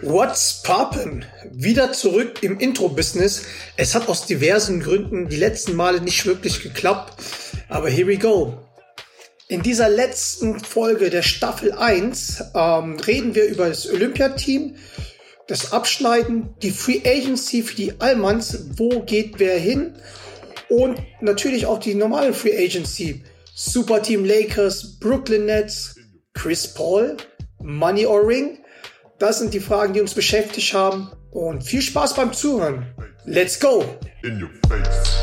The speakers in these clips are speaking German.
What's poppin? Wieder zurück im Intro-Business. Es hat aus diversen Gründen die letzten Male nicht wirklich geklappt, aber here we go. In dieser letzten Folge der Staffel 1 ähm, reden wir über das Olympiateam, das Abschneiden, die Free Agency für die Allmanns, wo geht wer hin und natürlich auch die normale Free Agency. Superteam Lakers, Brooklyn Nets, Chris Paul, Money or Ring. Das sind die Fragen, die uns beschäftigt haben. Und viel Spaß beim Zuhören. Let's go! In your face.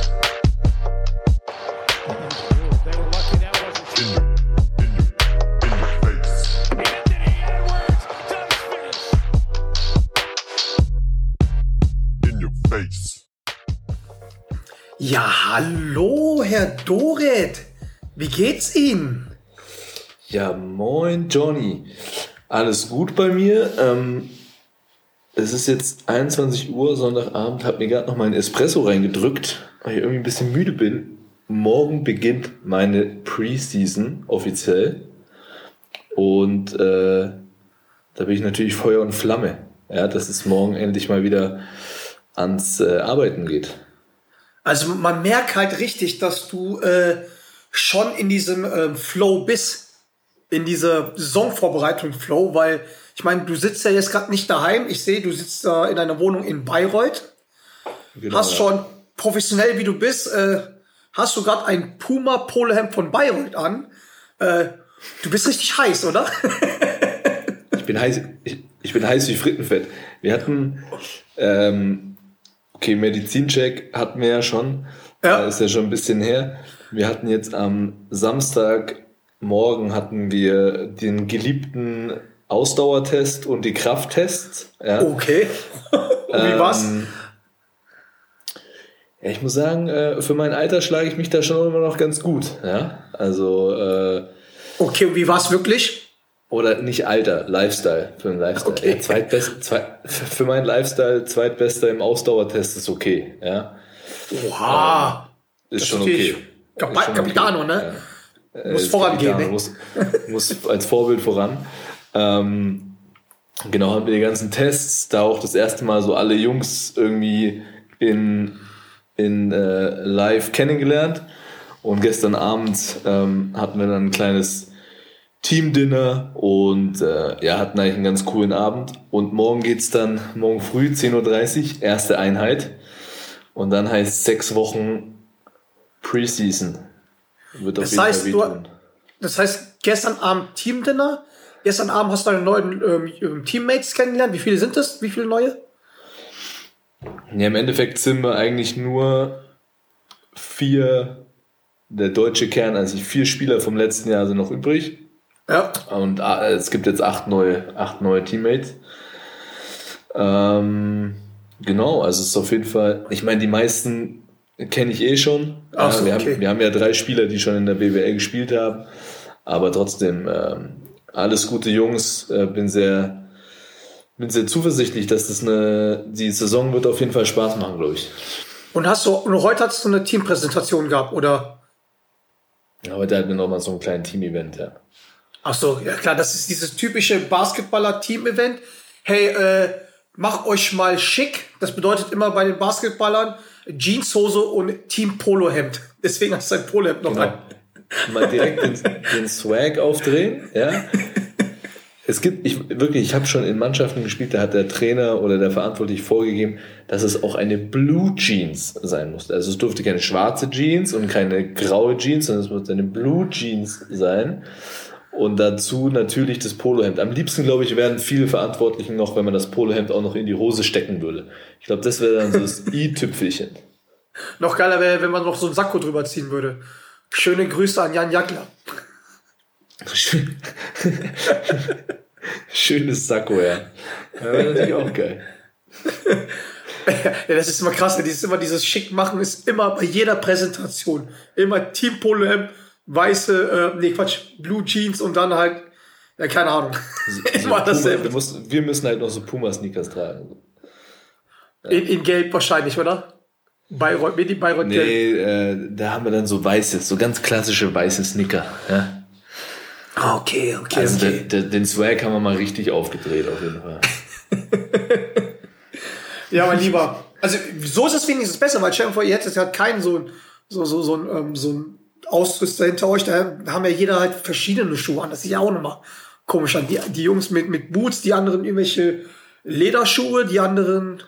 Ja, hallo, Herr Doret. Wie geht's Ihnen? Ja, moin, Johnny. Alles gut bei mir. Ähm, es ist jetzt 21 Uhr, Sonntagabend, habe mir gerade noch meinen Espresso reingedrückt, weil ich irgendwie ein bisschen müde bin. Morgen beginnt meine Preseason offiziell. Und äh, da bin ich natürlich Feuer und Flamme. Ja, dass es morgen endlich mal wieder ans äh, Arbeiten geht. Also man merkt halt richtig, dass du äh, schon in diesem äh, Flow bist, in dieser Saisonvorbereitung Flow, weil ich meine, du sitzt ja jetzt gerade nicht daheim. Ich sehe, du sitzt da in einer Wohnung in Bayreuth. Genau, hast schon professionell wie du bist, äh, hast du gerade ein Puma Polohemd von Bayreuth an. Äh, du bist richtig heiß, oder? ich bin heiß, ich, ich, bin heiß wie Frittenfett. Wir hatten, ähm, okay, Medizincheck hatten wir ja schon. Ja. Ist ja schon ein bisschen her. Wir hatten jetzt am Samstagmorgen hatten wir den geliebten Ausdauertest und die Krafttests. Ja. Okay. und wie war's? Ähm, ja, ich muss sagen, äh, für mein Alter schlage ich mich da schon immer noch ganz gut. Ja, also. Äh, okay, und wie war's wirklich? Oder nicht Alter, Lifestyle für Lifestyle. Okay. Ja, zweitbest, zweit, für meinen Lifestyle zweitbester im Ausdauertest ist okay. Ja. Oha. Ähm, ist schon okay. Kap Capitano, ne? Ja. Muss äh, vorangehen, ne? Muss, muss als Vorbild voran. Ähm, genau, haben wir die ganzen Tests, da auch das erste Mal so alle Jungs irgendwie in, in äh, live kennengelernt. Und gestern Abend ähm, hatten wir dann ein kleines Team-Dinner und äh, ja, hatten eigentlich einen ganz coolen Abend. Und morgen geht's dann, morgen früh, 10.30 Uhr, erste Einheit. Und dann heißt sechs Wochen Preseason. Wird das heißt. Du, das heißt, gestern Abend Team-Dinner, gestern Abend hast du deine neuen ähm, ähm, Teammates kennengelernt. Wie viele sind es? Wie viele neue? Ja, im Endeffekt sind wir eigentlich nur vier, der deutsche Kern, also vier Spieler vom letzten Jahr sind noch übrig. Ja. Und äh, es gibt jetzt acht neue, acht neue Teammates. Ähm, genau, also es ist auf jeden Fall, ich meine, die meisten kenne ich eh schon. Ach so, wir, okay. haben, wir haben ja drei Spieler, die schon in der BWL gespielt haben. Aber trotzdem, ähm, alles gute Jungs. Äh, bin sehr, bin sehr zuversichtlich, dass das eine, die Saison wird auf jeden Fall Spaß machen, glaube ich. Und hast du, und heute hast du eine Teampräsentation gehabt, oder? Ja, heute hatten wir nochmal so einen kleinen Team-Event, ja. Ach so, ja klar, das ist dieses typische Basketballer-Team-Event. Hey, äh, mach euch mal schick. Das bedeutet immer bei den Basketballern Jeanshose und Team Polo-Hemd. Deswegen hast du ein Polo-Hemd noch genau. an mal direkt den, den Swag aufdrehen, ja. Es gibt, ich wirklich, ich habe schon in Mannschaften gespielt, da hat der Trainer oder der Verantwortliche vorgegeben, dass es auch eine Blue Jeans sein musste. Also es durfte keine schwarze Jeans und keine graue Jeans, sondern es musste eine Blue Jeans sein. Und dazu natürlich das Polohemd. Am liebsten, glaube ich, wären viele Verantwortlichen noch, wenn man das Polohemd auch noch in die Hose stecken würde. Ich glaube, das wäre dann so das i-Tüpfelchen. Noch geiler wäre, wenn man noch so einen Sakko drüber ziehen würde. Schöne Grüße an Jan Jagler. Schönes Sakko, ja. ja wäre natürlich auch geil. ja, das ist immer krass, dieses, immer dieses Schick machen ist immer bei jeder Präsentation. Immer Team Polo Hemd, weiße, äh, nee, Quatsch, Blue Jeans und dann halt, ja, keine Ahnung. So, immer dasselbe. Musst, wir müssen halt noch so Puma-Sneakers tragen. Ja. In, in Gelb wahrscheinlich, oder? Bayreuth, Medi Bayreuth Nee, äh, da haben wir dann so weiße, so ganz klassische weiße Sneaker. Ja. Ah, okay, okay, also okay. Der, der, den Swag haben wir mal richtig aufgedreht, auf jeden Fall. ja, mein Lieber. Also, so ist es wenigstens besser, weil stell dir vor, ihr hättet halt keinen so, so, so, so, ähm, so ein Ausrüster hinter euch. Da haben ja jeder halt verschiedene Schuhe an. Das ist ja auch nochmal komisch an. Die, die Jungs mit, mit Boots, die anderen irgendwelche Lederschuhe, die anderen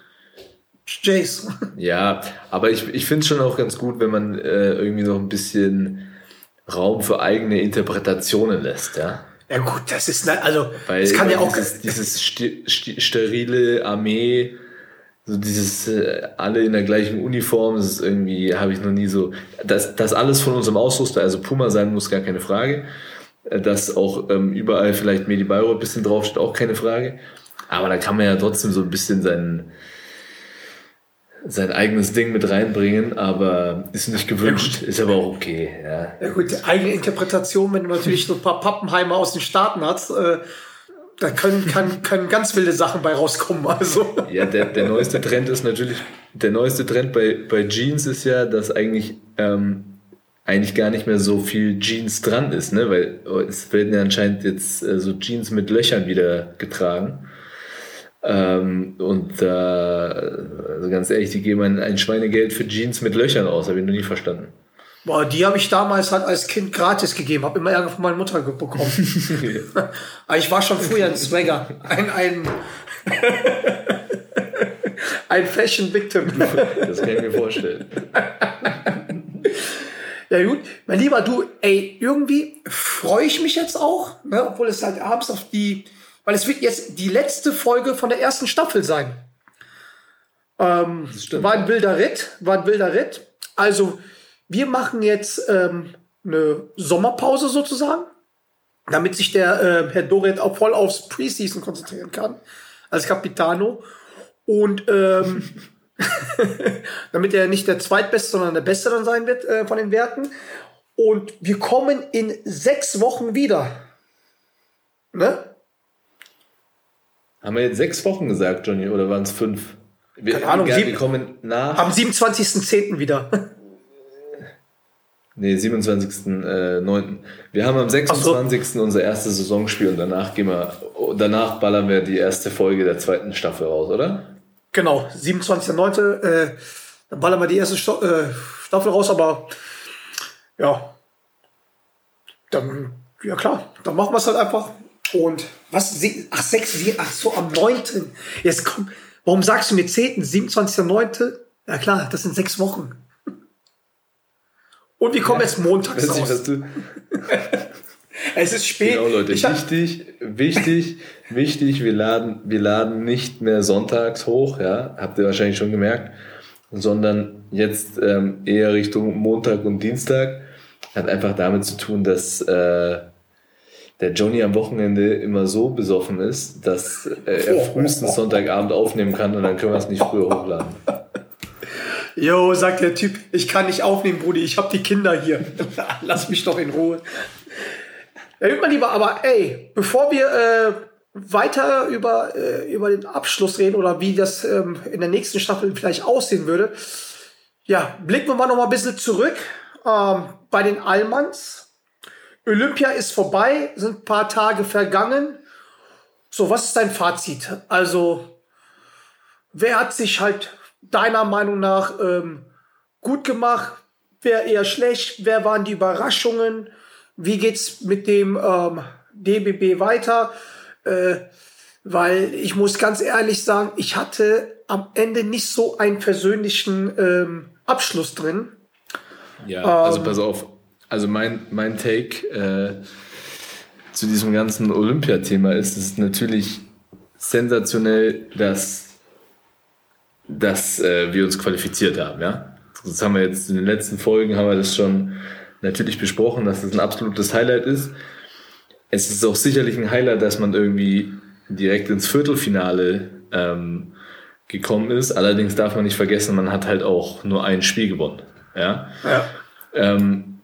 Jays. Ja, aber ich, ich finde es schon auch ganz gut, wenn man äh, irgendwie noch ein bisschen Raum für eigene Interpretationen lässt, ja. Ja gut, das ist ne, also Weil das kann ja auch dieses, dieses sterile Armee, so dieses äh, alle in der gleichen Uniform, das ist irgendwie habe ich noch nie so. Dass das alles von unserem Ausrüster, also Puma sein muss, gar keine Frage. Äh, Dass auch ähm, überall vielleicht Medi Bayreuth ein bisschen draufsteht, auch keine Frage. Aber da kann man ja trotzdem so ein bisschen seinen sein eigenes Ding mit reinbringen, aber ist nicht gewünscht, ist aber auch okay. Ja. Ja gut, eigene Interpretation, wenn du natürlich so ein paar Pappenheimer aus den Staaten hast, äh, da können, kann, können ganz wilde Sachen bei rauskommen. Also. Ja, der, der neueste Trend ist natürlich, der neueste Trend bei, bei Jeans ist ja, dass eigentlich, ähm, eigentlich gar nicht mehr so viel Jeans dran ist, ne? weil es werden ja anscheinend jetzt äh, so Jeans mit Löchern wieder getragen. Ähm, und da, also ganz ehrlich, die geben ein, ein Schweinegeld für Jeans mit Löchern aus, habe ich noch nie verstanden. Boah, die habe ich damals halt als Kind gratis gegeben, habe immer Ärger von meiner Mutter bekommen. Ich war schon früher ein Swagger, ein, ein, ein Fashion Victim. Das kann ich mir vorstellen. Ja gut, mein Lieber, du, ey, irgendwie freue ich mich jetzt auch, ne, obwohl es halt abends auf die, weil es wird jetzt die letzte Folge von der ersten Staffel sein. Ähm, stimmt, war ein wilder Ritt, war ein wilder Ritt. Also wir machen jetzt ähm, eine Sommerpause sozusagen, damit sich der äh, Herr Doret auch voll aufs Preseason konzentrieren kann als Capitano und ähm, damit er nicht der zweitbeste, sondern der beste dann sein wird äh, von den Werten. Und wir kommen in sechs Wochen wieder. Ne? Haben wir jetzt sechs Wochen gesagt, Johnny, oder waren es fünf? Wir, Keine Ahnung, egal, sieben- wir kommen nach. Am 27.10. wieder. Nee, 27.09. Wir haben am 26. unser erstes Saisonspiel und danach gehen wir, danach ballern wir die erste Folge der zweiten Staffel raus, oder? genau, 27.09. Äh, dann ballern wir die erste Sto äh, Staffel raus, aber ja, dann, ja klar, dann machen wir es halt einfach. Und was, sie- ach, sechs, sie- ach so, am 9. Jetzt komm, warum sagst du mir 10., 27.09.? Ja klar, das sind sechs Wochen. Und wir kommen jetzt montags raus. was du, Es ist spät. genau, Leute, Ich wichtig, wichtig, wichtig, wir laden, wir laden nicht mehr sonntags hoch, ja, habt ihr wahrscheinlich schon gemerkt, sondern jetzt ähm, eher Richtung Montag und Dienstag. Hat einfach damit zu tun, dass äh, der Johnny am Wochenende immer so besoffen ist, dass äh, er frühestens Sonntagabend aufnehmen kann und dann können wir es nicht früher hochladen. Jo, sagt der Typ, ich kann nicht aufnehmen, Brudi, ich hab die Kinder hier. Lass mich doch in Ruhe. Ja, gut, mein Lieber, aber ey, bevor wir äh, weiter über, äh, über den Abschluss reden oder wie das ähm, in der nächsten Staffel vielleicht aussehen würde, ja, blicken wir mal noch mal ein bisschen zurück ähm, bei den Allmanns. Olympia ist vorbei, sind ein paar Tage vergangen. So, was ist dein Fazit? Also, wer hat sich halt deiner Meinung nach ähm, gut gemacht? Wer eher schlecht? Wer waren die Überraschungen? Wie geht's mit dem ähm, DBB weiter? Äh, weil ich muss ganz ehrlich sagen, ich hatte am Ende nicht so einen persönlichen ähm, Abschluss drin. Ja, also pass auf. Also mein, mein Take äh, zu diesem ganzen Olympiathema ist, es ist natürlich sensationell, dass, dass äh, wir uns qualifiziert haben. Ja? Das haben wir jetzt in den letzten Folgen haben wir das schon natürlich besprochen, dass das ein absolutes Highlight ist. Es ist auch sicherlich ein Highlight, dass man irgendwie direkt ins Viertelfinale ähm, gekommen ist. Allerdings darf man nicht vergessen, man hat halt auch nur ein Spiel gewonnen. Ja? Ja. ähm,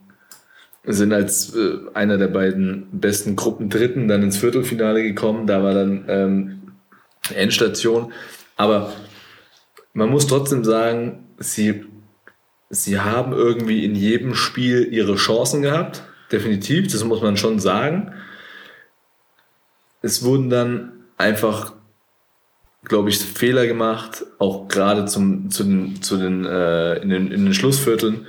sind als äh, einer der beiden besten Gruppen Dritten dann ins Viertelfinale gekommen. Da war dann ähm, Endstation. Aber man muss trotzdem sagen, sie, sie haben irgendwie in jedem Spiel ihre Chancen gehabt. Definitiv, das muss man schon sagen. Es wurden dann einfach glaube ich, Fehler gemacht, auch gerade zum, zu den, zu den, äh, in, den, in den Schlussvierteln,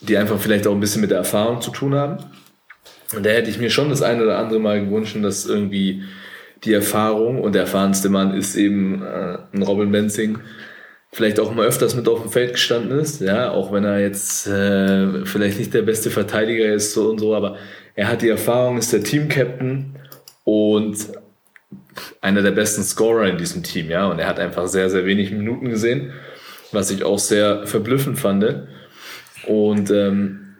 die einfach vielleicht auch ein bisschen mit der Erfahrung zu tun haben. Und da hätte ich mir schon das eine oder andere Mal gewünscht, dass irgendwie die Erfahrung und der erfahrenste Mann ist eben äh, ein Robin Benzing, vielleicht auch mal öfters mit auf dem Feld gestanden ist, ja, auch wenn er jetzt äh, vielleicht nicht der beste Verteidiger ist so und so, aber er hat die Erfahrung, ist der Team-Captain und einer der besten Scorer in diesem Team, ja, und er hat einfach sehr, sehr wenig Minuten gesehen, was ich auch sehr verblüffend fand. Und ähm,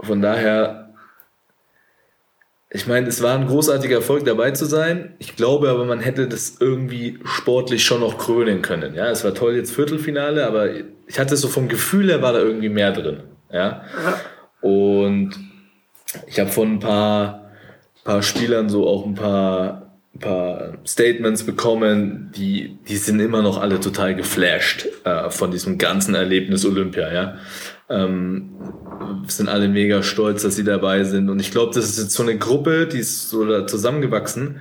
von daher ich meine, es war ein großartiger Erfolg dabei zu sein. Ich glaube aber, man hätte das irgendwie sportlich schon noch krönen können. Ja, es war toll jetzt Viertelfinale, aber ich hatte so vom Gefühl her war da irgendwie mehr drin. Ja. Und ich habe von ein paar, paar Spielern so auch ein paar, ein paar Statements bekommen, die, die sind immer noch alle total geflasht äh, von diesem ganzen Erlebnis Olympia. Ja. Ähm, sind alle mega stolz, dass sie dabei sind. Und ich glaube, das ist jetzt so eine Gruppe, die ist so da zusammengewachsen.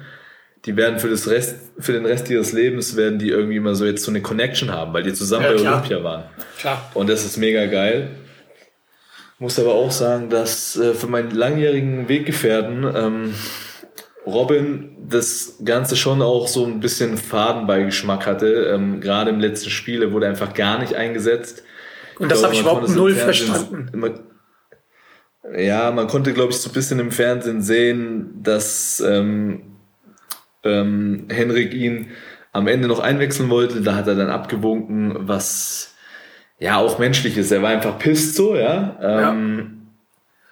Die werden für, das Rest, für den Rest ihres Lebens werden die irgendwie mal so jetzt so eine Connection haben, weil die zusammen ja, bei Olympia waren. Klar. Und das ist mega geil. Muss aber auch sagen, dass äh, für meinen langjährigen Weggefährten ähm, Robin das Ganze schon auch so ein bisschen Fadenbeigeschmack hatte. Ähm, Gerade im letzten Spiel, er wurde einfach gar nicht eingesetzt. Und das habe ich überhaupt null verstanden. Immer, ja, man konnte, glaube ich, so ein bisschen im Fernsehen sehen, dass ähm, ähm, Henrik ihn am Ende noch einwechseln wollte. Da hat er dann abgewunken, was ja auch menschlich ist. Er war einfach pisst so, ja. Ähm,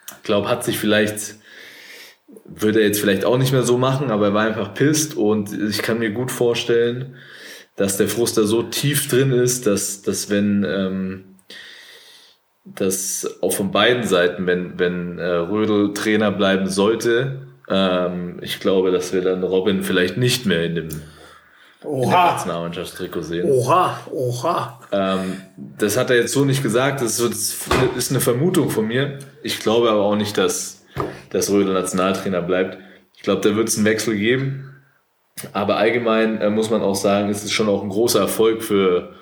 ja. glaube, hat sich vielleicht, würde er jetzt vielleicht auch nicht mehr so machen, aber er war einfach pisst und ich kann mir gut vorstellen, dass der Frust da so tief drin ist, dass, dass wenn ähm, dass auch von beiden Seiten, wenn, wenn äh, Rödel Trainer bleiben sollte, ähm, ich glaube, dass wir dann Robin vielleicht nicht mehr in dem, Oha. Nationalmannschaftstrikot sehen. Oha, oha. Ähm, das hat er jetzt so nicht gesagt, das ist, das ist eine Vermutung von mir. Ich glaube aber auch nicht, dass, dass Rödel Nationaltrainer bleibt. Ich glaube, da wird es einen Wechsel geben. Aber allgemein äh, muss man auch sagen, es ist schon auch ein großer Erfolg für,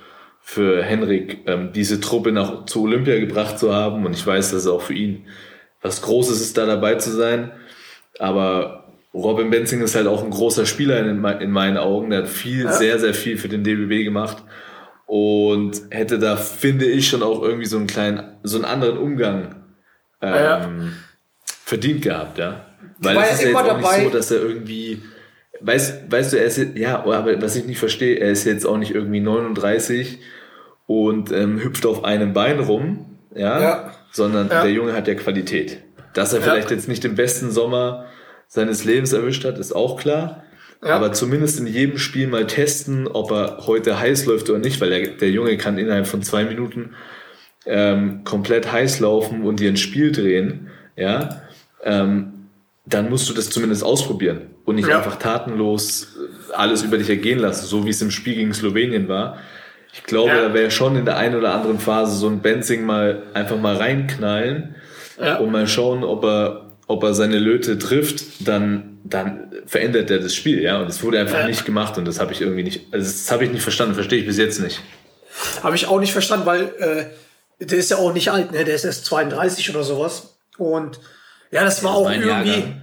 für Henrik, ähm, diese Truppe nach, zu Olympia gebracht zu haben. Und ich weiß, dass es auch für ihn was Großes ist, da dabei zu sein. Aber Robin Benzing ist halt auch ein großer Spieler in, in meinen Augen. Der hat viel, ja. sehr, sehr viel für den DBB gemacht. Und hätte da, finde ich, schon auch irgendwie so einen kleinen, so einen anderen Umgang ähm, ja. verdient gehabt, ja. Weil es ist ja jetzt auch dabei. nicht so, dass er irgendwie, weißt, weißt du, er ist, ja, aber was ich nicht verstehe, er ist jetzt auch nicht irgendwie 39 und ähm, hüpft auf einem Bein rum, ja, ja. sondern ja. der Junge hat ja Qualität. Dass er ja. vielleicht jetzt nicht den besten Sommer seines Lebens erwischt hat, ist auch klar. Aber zumindest in jedem Spiel mal testen, ob er heute heiß läuft oder nicht, weil der, der Junge kann innerhalb von zwei Minuten ähm, komplett heiß laufen und dir ein Spiel drehen, ja, ähm, dann musst du das zumindest ausprobieren und nicht einfach tatenlos alles über dich ergehen lassen, so wie es im Spiel gegen Slowenien war ich glaube, ja. da wäre schon in der einen oder anderen Phase so ein Benzing mal einfach mal reinknallen ja. und mal schauen, ob er, ob er seine Löte trifft, dann, dann verändert er das Spiel, ja. Und es wurde einfach ja. nicht gemacht und das habe ich irgendwie nicht, also das habe ich nicht verstanden, verstehe ich bis jetzt nicht. Habe ich auch nicht verstanden, weil äh, der ist ja auch nicht alt, ne? Der ist erst 32 oder sowas. Und ja, das war das auch irgendwie.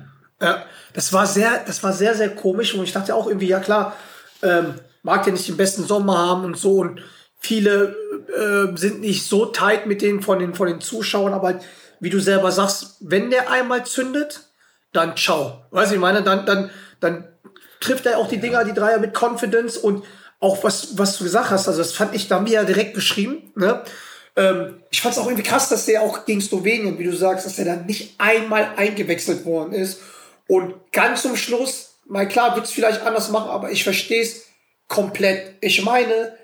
Ja, das war sehr, das war sehr, sehr komisch und ich dachte auch irgendwie, ja klar, ähm, mag ja nicht den besten Sommer haben und so und viele äh, sind nicht so tight mit denen von den, von den Zuschauern, aber wie du selber sagst, wenn der einmal zündet, dann ciao. Weißt du, ich meine, dann, dann, dann trifft er auch die Dinger, die Dreier mit Confidence und auch was, was du gesagt hast, also das fand ich, da mir ja direkt beschrieben, ne? Ähm, ich fand es auch irgendwie krass, dass der auch gegen Slowenien, wie du sagst, dass der dann nicht einmal eingewechselt worden ist. Und ganz zum Schluss, mal klar, wird es vielleicht anders machen, aber ich verstehe es, komplett. Ich meine,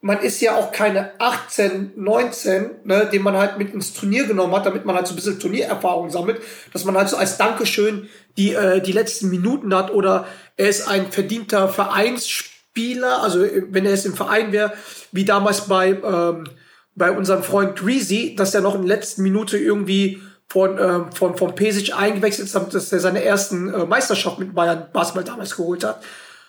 man ist ja auch keine 18, 19, ne, den man halt mit ins Turnier genommen hat, damit man halt so ein bisschen Turniererfahrung sammelt, dass man halt so als Dankeschön die, äh, die letzten Minuten hat oder er ist ein verdienter Vereinsspieler, also wenn er jetzt im Verein wäre, wie damals bei, ähm, bei unserem Freund Greasy, dass er noch in der letzten Minute irgendwie von, ähm, von, von Pesic eingewechselt ist, dass er seine ersten äh, Meisterschaft mit Bayern Basketball damals geholt hat,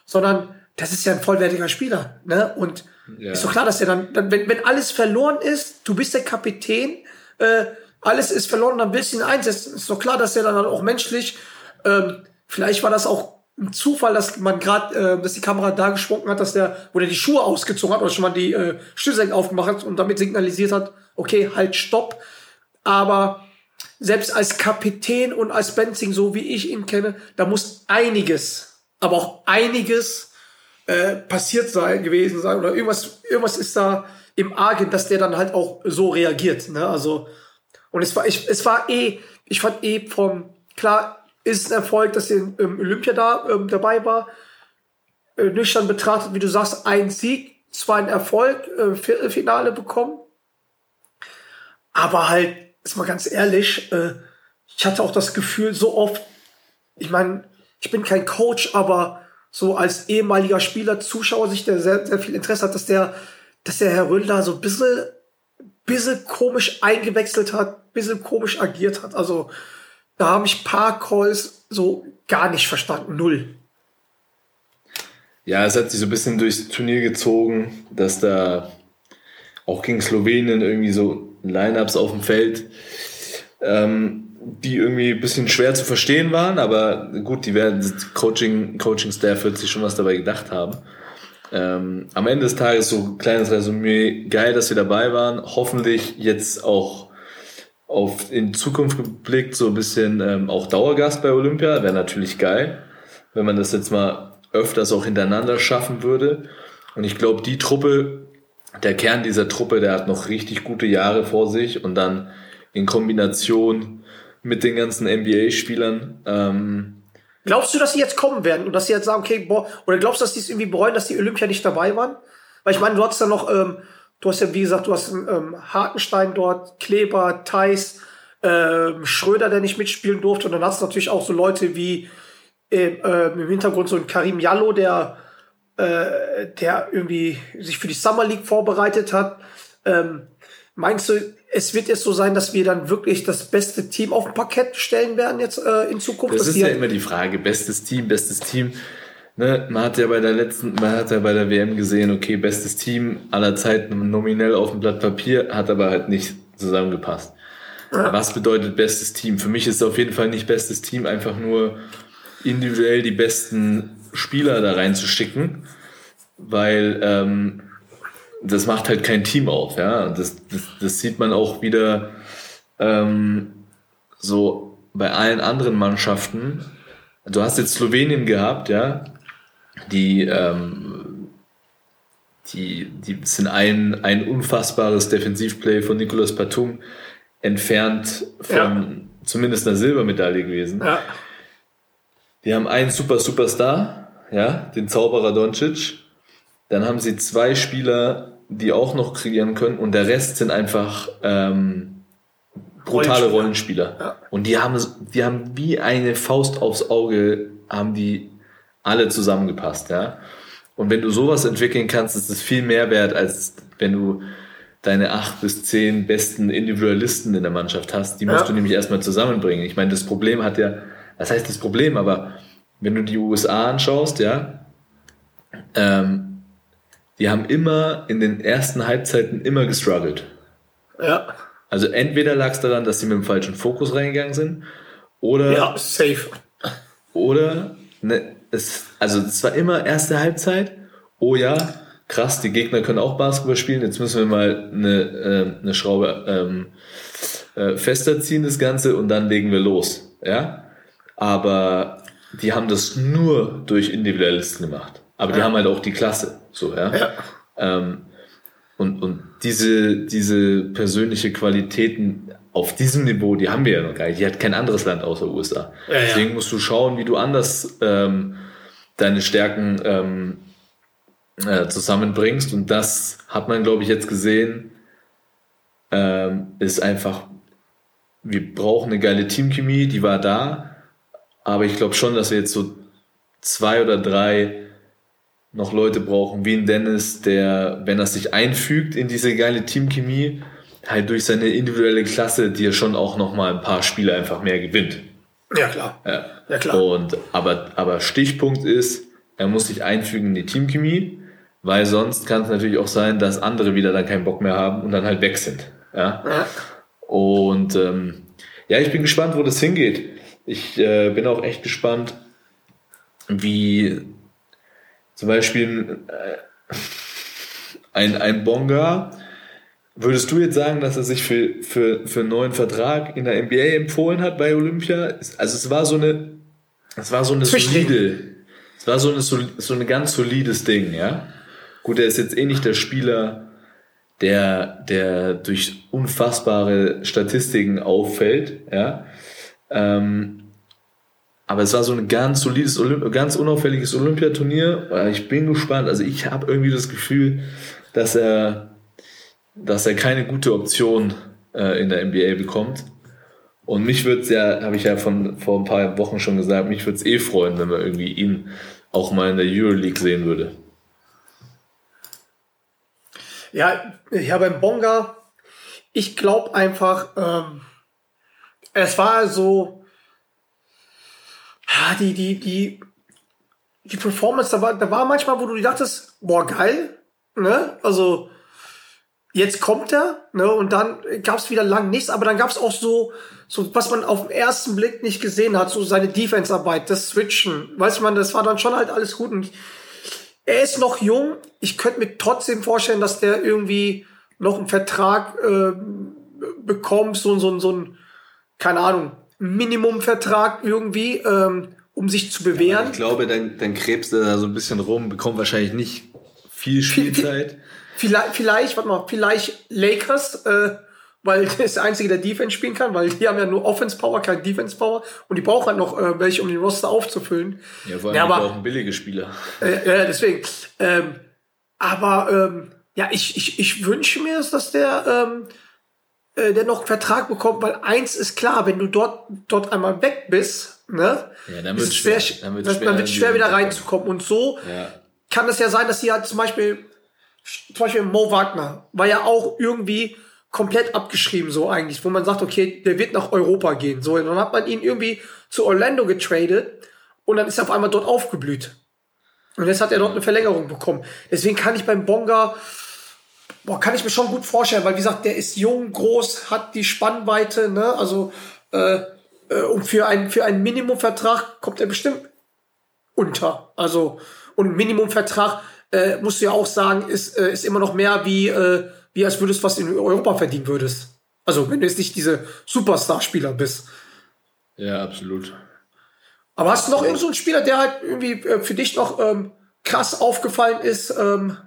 sondern das ist ja ein vollwertiger Spieler. Ne? Und ja. ist doch klar, dass er dann, dann wenn, wenn alles verloren ist, du bist der Kapitän, äh, alles ist verloren, dann willst du ihn einsetzen. Ist doch klar, dass er dann auch menschlich, ähm, vielleicht war das auch ein Zufall, dass man gerade, äh, dass die Kamera da geschwungen hat, dass der, wo der die Schuhe ausgezogen hat oder schon mal die äh, Schlüssel aufgemacht hat und damit signalisiert hat, okay, halt, stopp. Aber selbst als Kapitän und als Benzing, so wie ich ihn kenne, da muss einiges, aber auch einiges äh, passiert sein, gewesen sein oder irgendwas, irgendwas ist da im Argen, dass der dann halt auch so reagiert. Ne? Also und es war, ich, es war eh, ich fand eh vom klar ist ein Erfolg, dass er ähm, Olympia da ähm, dabei war. Äh, nüchtern betrachtet, wie du sagst, ein Sieg, zwar ein Erfolg, äh, Viertelfinale bekommen, aber halt ist mal ganz ehrlich, äh, ich hatte auch das Gefühl, so oft, ich meine, ich bin kein Coach, aber so als ehemaliger Spieler, Zuschauer sich, der sehr, sehr viel Interesse hat, dass der, dass der Herr Röndler so ein bisschen, bisschen komisch eingewechselt hat, bisschen komisch agiert hat. Also da habe ich paar Calls so gar nicht verstanden, null. Ja, es hat sich so ein bisschen durchs Turnier gezogen, dass da auch gegen Slowenien irgendwie so Lineups auf dem Feld, ähm, die irgendwie ein bisschen schwer zu verstehen waren, aber gut, die werden Coaching, Coaching Staff wird sich schon was dabei gedacht haben. Ähm, am Ende des Tages so ein kleines Resümee, geil, dass wir dabei waren. Hoffentlich jetzt auch auf in Zukunft geblickt so ein bisschen ähm, auch Dauergast bei Olympia. Wäre natürlich geil, wenn man das jetzt mal öfters auch hintereinander schaffen würde. Und ich glaube, die Truppe der Kern dieser Truppe, der hat noch richtig gute Jahre vor sich und dann in Kombination mit den ganzen NBA-Spielern. Ähm, glaubst du, dass sie jetzt kommen werden und dass sie jetzt sagen, okay, boah, oder glaubst du, dass sie es irgendwie bereuen, dass die Olympia nicht dabei waren? Weil ich meine, du hast ja noch, ähm, du hast ja, wie gesagt, du hast ähm, Hartenstein dort, Kleber, Theis, ähm, Schröder, der nicht mitspielen durfte und dann hast du natürlich auch so Leute wie äh, im Hintergrund so ein Karim Jallo, der äh, der irgendwie sich für die Summer League vorbereitet hat. Ähm, meinst du, es wird jetzt so sein, dass wir dann wirklich das beste Team auf dem Parkett stellen werden jetzt äh, in Zukunft? Das ist ja immer die Frage, bestes Team, bestes Team. Ne, man hat ja bei der letzten, man hat ja bei der WM gesehen, okay, bestes Team aller Zeiten nominell auf dem Blatt Papier, hat aber halt nicht zusammengepasst. Ja. Was bedeutet bestes Team? Für mich ist es auf jeden Fall nicht bestes Team, einfach nur individuell die besten Spieler da reinzuschicken, weil ähm, das macht halt kein Team auf. Ja? Das, das, das sieht man auch wieder ähm, so bei allen anderen Mannschaften. Du hast jetzt Slowenien gehabt, ja, die, ähm, die, die sind ein, ein unfassbares Defensivplay von Nicolas Batum entfernt von ja. zumindest einer Silbermedaille gewesen. Ja. Die haben einen super Superstar, ja, den Zauberer Doncic. Dann haben sie zwei Spieler, die auch noch kreieren können und der Rest sind einfach ähm, brutale Rollenspieler. Rollenspieler. Ja. Und die haben, die haben wie eine Faust aufs Auge, haben die alle zusammengepasst, ja. Und wenn du sowas entwickeln kannst, ist es viel mehr wert, als wenn du deine acht bis zehn besten Individualisten in der Mannschaft hast. Die musst ja. du nämlich erstmal zusammenbringen. Ich meine, das Problem hat ja das heißt das Problem, aber wenn du die USA anschaust, ja, ähm, die haben immer in den ersten Halbzeiten immer gestruggelt. Ja. Also entweder lag es daran, dass sie mit dem falschen Fokus reingegangen sind, oder. Ja, safe. Oder, ne, es, also es war immer erste Halbzeit, oh ja, krass, die Gegner können auch Basketball spielen, jetzt müssen wir mal eine, äh, eine Schraube ähm, äh, fester ziehen, das Ganze, und dann legen wir los. Ja? aber die haben das nur durch Individualisten gemacht. Aber die haben halt auch die Klasse, so, ja. ja. Ähm, und, und diese, diese persönliche Qualitäten auf diesem Niveau, die haben wir ja noch gar nicht. Die hat kein anderes Land außer USA. Ja, Deswegen musst du schauen, wie du anders ähm, deine Stärken ähm, äh, zusammenbringst. Und das hat man, glaube ich, jetzt gesehen, ähm, ist einfach, wir brauchen eine geile Teamchemie, die war da. Aber ich glaube schon, dass wir jetzt so zwei oder drei noch Leute brauchen, wie ein Dennis, der, wenn er sich einfügt in diese geile Teamchemie, halt durch seine individuelle Klasse dir schon auch noch mal ein paar Spiele einfach mehr gewinnt. Ja, klar. Ja, ja klar. Und, aber, aber Stichpunkt ist, er muss sich einfügen in die Teamchemie, weil sonst kann es natürlich auch sein, dass andere wieder dann keinen Bock mehr haben und dann halt weg sind. Ja. ja. Und ähm, ja, ich bin gespannt, wo das hingeht. Ich äh, bin auch echt gespannt, wie zum Beispiel äh, ein, ein Bonga, würdest du jetzt sagen, dass er sich für, für, für einen neuen Vertrag in der NBA empfohlen hat bei Olympia? Also es war so eine, es war so eine solide, es war so eine, so eine ganz solides Ding, ja. Gut, er ist jetzt eh nicht der Spieler, der, der durch unfassbare Statistiken auffällt, ja. Ähm, aber es war so ein ganz solides, Olymp ganz unauffälliges Olympiaturnier. Ich bin gespannt. Also ich habe irgendwie das Gefühl, dass er, dass er keine gute Option äh, in der NBA bekommt. Und mich würde es ja, habe ich ja von vor ein paar Wochen schon gesagt, mich würde es eh freuen, wenn man irgendwie ihn auch mal in der Euroleague sehen würde. Ja, ja, beim Bonga, ich glaube einfach, ähm, es war so, ja, die, die, die, die Performance, da war, da war manchmal, wo du dachtest, boah, geil, ne? Also, jetzt kommt er, ne? Und dann gab es wieder lang nichts, aber dann gab es auch so, so, was man auf den ersten Blick nicht gesehen hat, so seine Defense-Arbeit, das Switchen. Weiß man, das war dann schon halt alles gut. Und er ist noch jung. Ich könnte mir trotzdem vorstellen, dass der irgendwie noch einen Vertrag äh, bekommt, so, so, so ein, keine Ahnung, Minimumvertrag irgendwie, ähm, um sich zu bewähren. Ja, ich glaube, dann, dann krebst du da so ein bisschen rum, bekommt wahrscheinlich nicht viel Spielzeit. Vielleicht, vielleicht, warte mal, vielleicht Lakers, äh, weil der ist der Einzige, der Defense spielen kann, weil die haben ja nur Offense Power, kein Defense Power und die brauchen halt noch äh, welche, um den Roster aufzufüllen. Ja, vor allem ja, aber, auch billige Spieler. Äh, ja, deswegen. Ähm, aber ähm, ja, ich, ich, ich wünsche mir, dass der ähm, äh, der noch einen Vertrag bekommt, weil eins ist klar, wenn du dort, dort einmal weg bist, ne, ja, dann wird es schwer, schwer, dann wird schwer, dann schwer wieder reinzukommen. Und so ja. kann es ja sein, dass sie halt zum Beispiel, zum Beispiel Mo Wagner war ja auch irgendwie komplett abgeschrieben, so eigentlich, wo man sagt, okay, der wird nach Europa gehen. So, und dann hat man ihn irgendwie zu Orlando getradet und dann ist er auf einmal dort aufgeblüht. Und jetzt hat er dort eine Verlängerung bekommen. Deswegen kann ich beim Bonga, boah, kann ich mir schon gut vorstellen, weil wie gesagt, der ist jung, groß, hat die Spannweite, ne? Also äh, äh, und für einen für einen Minimumvertrag kommt er bestimmt unter. Also und Minimumvertrag äh, musst du ja auch sagen, ist äh, ist immer noch mehr wie äh, wie als würdest du was in Europa verdienen würdest. Also wenn du jetzt nicht diese Superstar-Spieler bist. Ja, absolut. Aber hast du noch irgendeinen so Spieler, der halt irgendwie für dich noch ähm, krass aufgefallen ist? Ähm,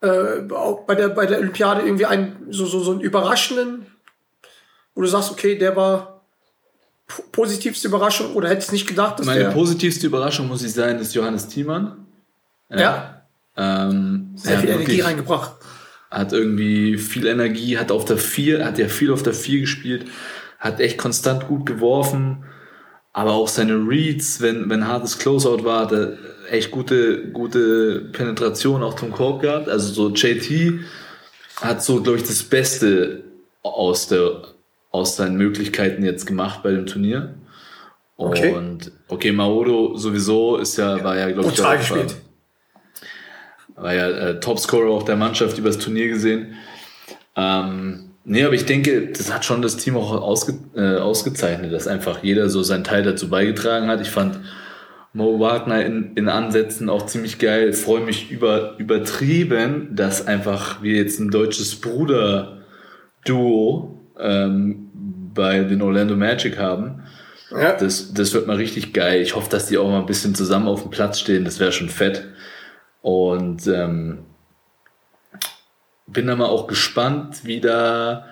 äh, bei, der, bei der Olympiade irgendwie einen, so, so, so einen überraschenden, wo du sagst, okay, der war positivste Überraschung oder hättest nicht gedacht, dass Meine der positivste Überraschung muss ich sein, ist Johannes Thiemann. Ja. ja. Ähm, Sehr viel Energie reingebracht. Hat irgendwie viel Energie, hat auf der vier, hat ja viel auf der vier gespielt, hat echt konstant gut geworfen, aber auch seine Reads, wenn, wenn hartes Closeout war, hat er echt gute, gute Penetration auch zum Korb gehabt. Also so JT hat so, glaube ich, das Beste aus der, aus seinen Möglichkeiten jetzt gemacht bei dem Turnier. Okay. Und okay, Maodo sowieso ist ja, war ja, glaube ich, auch, gespielt. war ja äh, Topscorer auch der Mannschaft übers Turnier gesehen. Ähm, nee, aber ich denke, das hat schon das Team auch ausge, äh, ausgezeichnet, dass einfach jeder so seinen Teil dazu beigetragen hat. Ich fand, Mo Wagner in, in Ansätzen auch ziemlich geil. Freue mich über übertrieben, dass einfach wir jetzt ein deutsches Bruder-Duo ähm, bei den Orlando Magic haben. Ja. Das, das wird mal richtig geil. Ich hoffe, dass die auch mal ein bisschen zusammen auf dem Platz stehen. Das wäre schon fett. Und ähm, bin da mal auch gespannt, wie da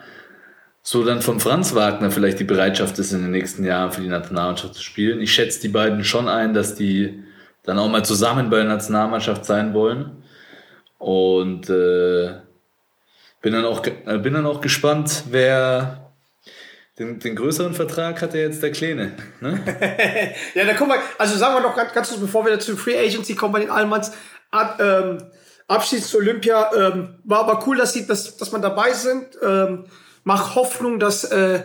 so dann von Franz Wagner vielleicht die Bereitschaft ist, in den nächsten Jahren für die Nationalmannschaft zu spielen. Ich schätze die beiden schon ein, dass die dann auch mal zusammen bei der Nationalmannschaft sein wollen. Und äh, bin, dann auch, äh, bin dann auch gespannt, wer den, den größeren Vertrag hat der jetzt der Kleine. Ne? ja, da kommen wir, also sagen wir noch ganz, ganz kurz, bevor wir zu Free Agency kommen bei den Allmanns, ab, ähm, Abschied zu Olympia, ähm, war aber cool, dass, sie, dass, dass man dabei sind. Ähm, mach Hoffnung, dass, äh,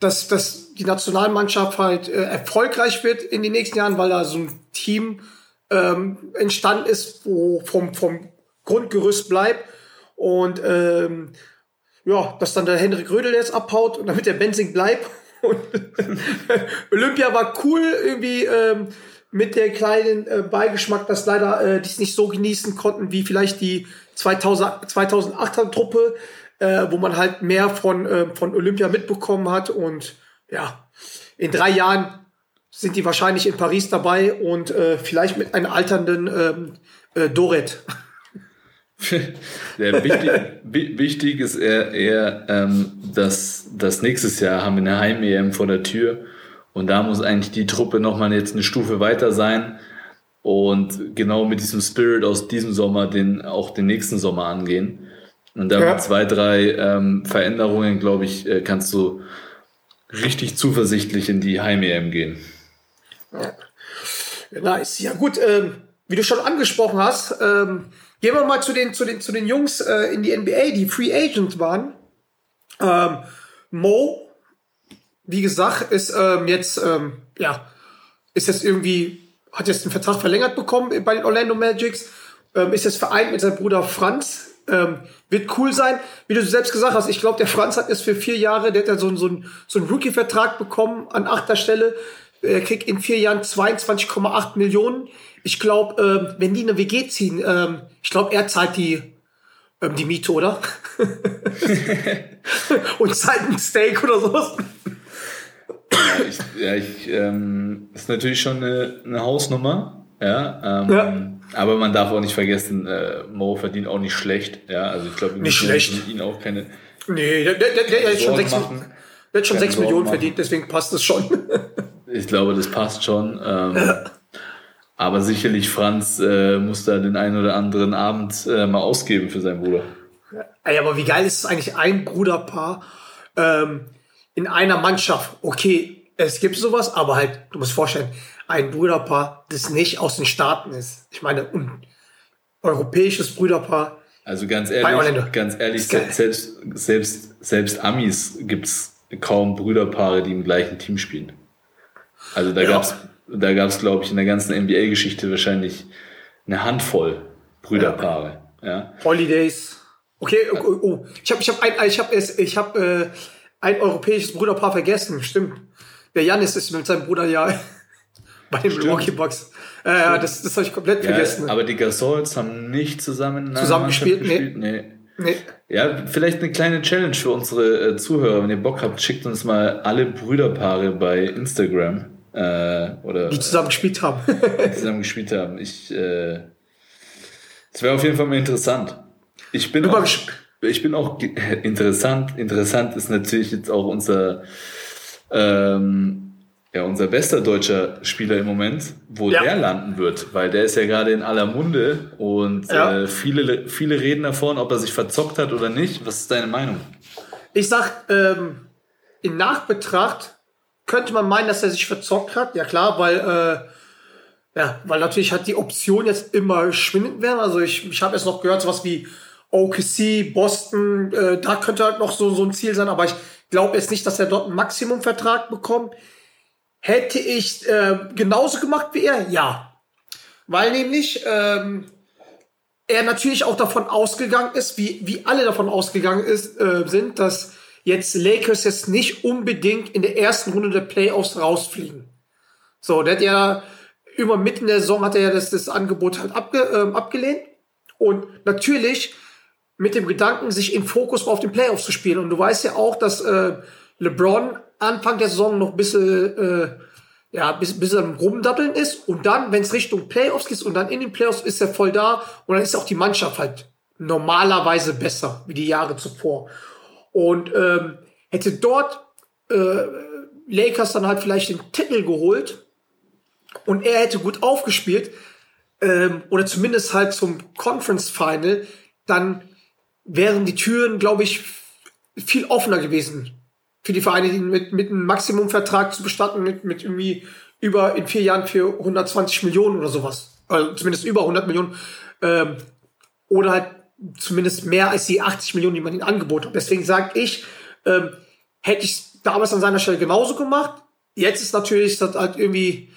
dass, dass die Nationalmannschaft halt äh, erfolgreich wird in den nächsten Jahren, weil da so ein Team ähm, entstanden ist, wo vom, vom Grundgerüst bleibt. Und ähm, ja, dass dann der Henrik Rödel jetzt abhaut und damit der Benzing bleibt. Und Olympia war cool irgendwie ähm, mit der kleinen äh, Beigeschmack, dass leider äh, die es nicht so genießen konnten wie vielleicht die 2000, 2008er Truppe, äh, wo man halt mehr von, äh, von Olympia mitbekommen hat. Und ja, in drei Jahren sind die wahrscheinlich in Paris dabei und äh, vielleicht mit einem alternden ähm, äh, Doret. Wichtig, wichtig ist eher, eher ähm, dass, dass nächstes Jahr haben wir eine Heim-EM vor der Tür und da muss eigentlich die Truppe nochmal jetzt eine Stufe weiter sein und genau mit diesem Spirit aus diesem Sommer den auch den nächsten Sommer angehen. Und da ja. mit zwei, drei ähm, Veränderungen, glaube ich, äh, kannst du richtig zuversichtlich in die Heim-EM gehen. Ja. Nice. Ja gut, ähm, wie du schon angesprochen hast, ähm, gehen wir mal zu den, zu den, zu den Jungs äh, in die NBA, die Free Agent waren. Ähm, Mo, wie gesagt, ist ähm, jetzt, ähm, ja, ist jetzt irgendwie, hat jetzt einen Vertrag verlängert bekommen bei den Orlando Magics, ist jetzt vereint mit seinem Bruder Franz, ähm, wird cool sein. Wie du selbst gesagt hast, ich glaube, der Franz hat jetzt für vier Jahre, der hat ja so, so, einen, so einen Rookie-Vertrag bekommen an achter Stelle. Er kriegt in vier Jahren 22,8 Millionen. Ich glaube, ähm, wenn die eine WG ziehen, ähm, ich glaube, er zahlt die, ähm, die Miete, oder? Und zahlt ein Steak oder sowas. Ja, ich, ja, ich ähm, ist natürlich schon eine, eine Hausnummer. Ja, ähm, ja, aber man darf auch nicht vergessen, äh, Mo verdient auch nicht schlecht. Ja, also ich glaube, nicht schlecht. ihn auch keine. Nee, der, der, der, der hat schon 6, der hat schon 6 Millionen machen. verdient, deswegen passt es schon. ich glaube, das passt schon. Ähm, ja. Aber sicherlich Franz äh, muss da den einen oder anderen Abend äh, mal ausgeben für seinen Bruder. Ja, aber wie geil ist es eigentlich, ein Bruderpaar ähm, in einer Mannschaft? Okay, es gibt sowas, aber halt, du musst vorstellen, ein Bruderpaar, das nicht aus den Staaten ist. Ich meine, ein europäisches Bruderpaar. Also ganz ehrlich, ganz ehrlich, selbst, selbst, selbst Amis gibt's kaum Brüderpaare, die im gleichen Team spielen. Also da ja. gab's, da gab's, glaube ich, in der ganzen NBA-Geschichte wahrscheinlich eine Handvoll Brüderpaare. Ja. ja. Holidays. Okay, oh, oh, ich habe ich hab ein, ich hab, ich hab, äh, ein europäisches Bruderpaar vergessen, stimmt. Der Janis ist mit seinem Bruder ja bei den Milwaukee Bucks. Äh, ja, das, das habe ich komplett ja, vergessen. Aber die Gasols haben nicht zusammen zusammen gespielt. Nee. nee. Nee. Ja, vielleicht eine kleine Challenge für unsere äh, Zuhörer. Wenn ihr Bock habt, schickt uns mal alle Brüderpaare bei Instagram. Äh, oder, die zusammen gespielt haben. die zusammen gespielt haben. Ich, äh, das wäre auf jeden Fall mal interessant. Ich bin, auch, ich bin auch interessant. Interessant ist natürlich jetzt auch unser ähm, ja, unser bester deutscher Spieler im Moment, wo ja. der landen wird, weil der ist ja gerade in aller Munde und ja. äh, viele, viele reden davon, ob er sich verzockt hat oder nicht. Was ist deine Meinung? Ich sag, ähm, in Nachbetracht könnte man meinen, dass er sich verzockt hat. Ja klar, weil äh, ja, weil natürlich hat die Option jetzt immer schwindend werden. Also ich, ich habe jetzt noch gehört, sowas wie OKC, Boston, äh, da könnte halt noch so, so ein Ziel sein, aber ich glaube jetzt nicht, dass er dort einen Maximumvertrag bekommt. Hätte ich äh, genauso gemacht wie er? Ja. Weil nämlich ähm, er natürlich auch davon ausgegangen ist, wie, wie alle davon ausgegangen ist, äh, sind, dass jetzt Lakers jetzt nicht unbedingt in der ersten Runde der Playoffs rausfliegen. So, der hat ja über mitten der Saison hat er ja das, das Angebot halt abge, äh, abgelehnt. Und natürlich mit dem Gedanken, sich in Fokus auf den Playoffs zu spielen. Und du weißt ja auch, dass äh, LeBron Anfang der Saison noch ein bisschen, äh, ja, bis, bis er Rumdatteln ist. Und dann, wenn es Richtung Playoffs geht und dann in den Playoffs ist er voll da und dann ist auch die Mannschaft halt normalerweise besser wie die Jahre zuvor. Und ähm, hätte dort äh, Lakers dann halt vielleicht den Titel geholt und er hätte gut aufgespielt ähm, oder zumindest halt zum Conference Final, dann wären die Türen, glaube ich, viel offener gewesen für die Vereine, mit, mit einem Maximumvertrag zu bestatten, mit, mit irgendwie über in vier Jahren für 120 Millionen oder sowas. Also zumindest über 100 Millionen. Ähm, oder halt zumindest mehr als die 80 Millionen, die man ihnen angeboten hat. Deswegen sage ich, ähm, hätte ich damals an seiner Stelle genauso gemacht. Jetzt ist natürlich das halt irgendwie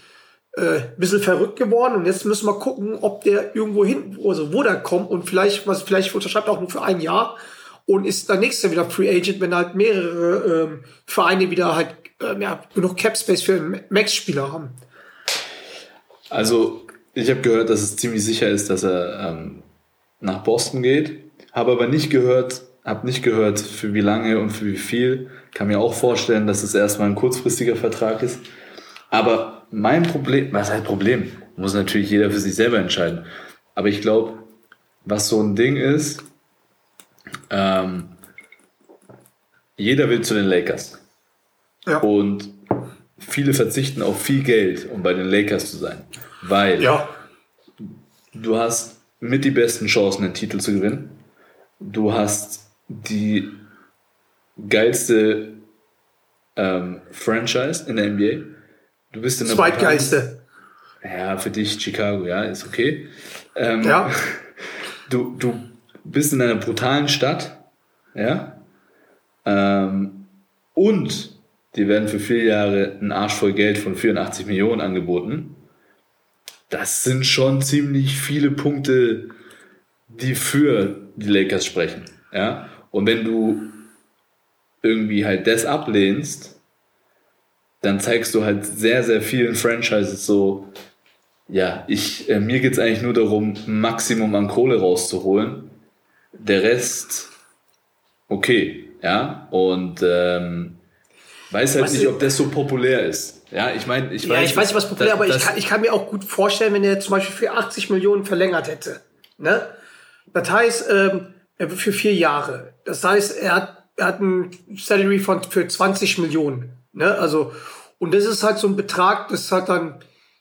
äh, ein bisschen verrückt geworden und jetzt müssen wir gucken, ob der irgendwo hin, also wo der kommt und vielleicht, was vielleicht unterschreibt auch nur für ein Jahr und ist dann nächstes Jahr wieder Free Agent, wenn halt mehrere ähm, Vereine wieder halt ähm, ja, genug Cap Space für Max-Spieler haben. Also ich habe gehört, dass es ziemlich sicher ist, dass er ähm, nach Boston geht, habe aber nicht gehört, habe nicht gehört, für wie lange und für wie viel. Kann mir auch vorstellen, dass es erstmal ein kurzfristiger Vertrag ist. Aber mein Problem, was heißt Problem? Muss natürlich jeder für sich selber entscheiden. Aber ich glaube, was so ein Ding ist, ähm, jeder will zu den Lakers. Ja. Und viele verzichten auf viel Geld, um bei den Lakers zu sein. Weil ja. du hast mit die besten Chancen, den Titel zu gewinnen. Du hast die geilste ähm, Franchise in der NBA. Du bist in der Zweitgeilste. Ja, für dich Chicago, ja, ist okay. Ähm, ja. Du, du bist in einer brutalen Stadt, ja. Ähm, und die werden für vier Jahre einen Arsch voll Geld von 84 Millionen angeboten. Das sind schon ziemlich viele Punkte, die für die Lakers sprechen. Ja? Und wenn du irgendwie halt das ablehnst, dann zeigst du halt sehr, sehr vielen Franchises so, ja, ich, äh, mir geht's eigentlich nur darum, Maximum an Kohle rauszuholen. Der Rest, okay, ja, und ähm, weiß halt was nicht, ob das so populär ist. Ja, ich meine, ich weiß. Ja, ich weiß nicht, was populär, aber ich kann, ich kann mir auch gut vorstellen, wenn er zum Beispiel für 80 Millionen verlängert hätte. Ne? Das heißt, ähm, für vier Jahre. Das heißt, er hat, er hat ein Salary von für 20 Millionen. Ne? Also, und das ist halt so ein Betrag, das hat dann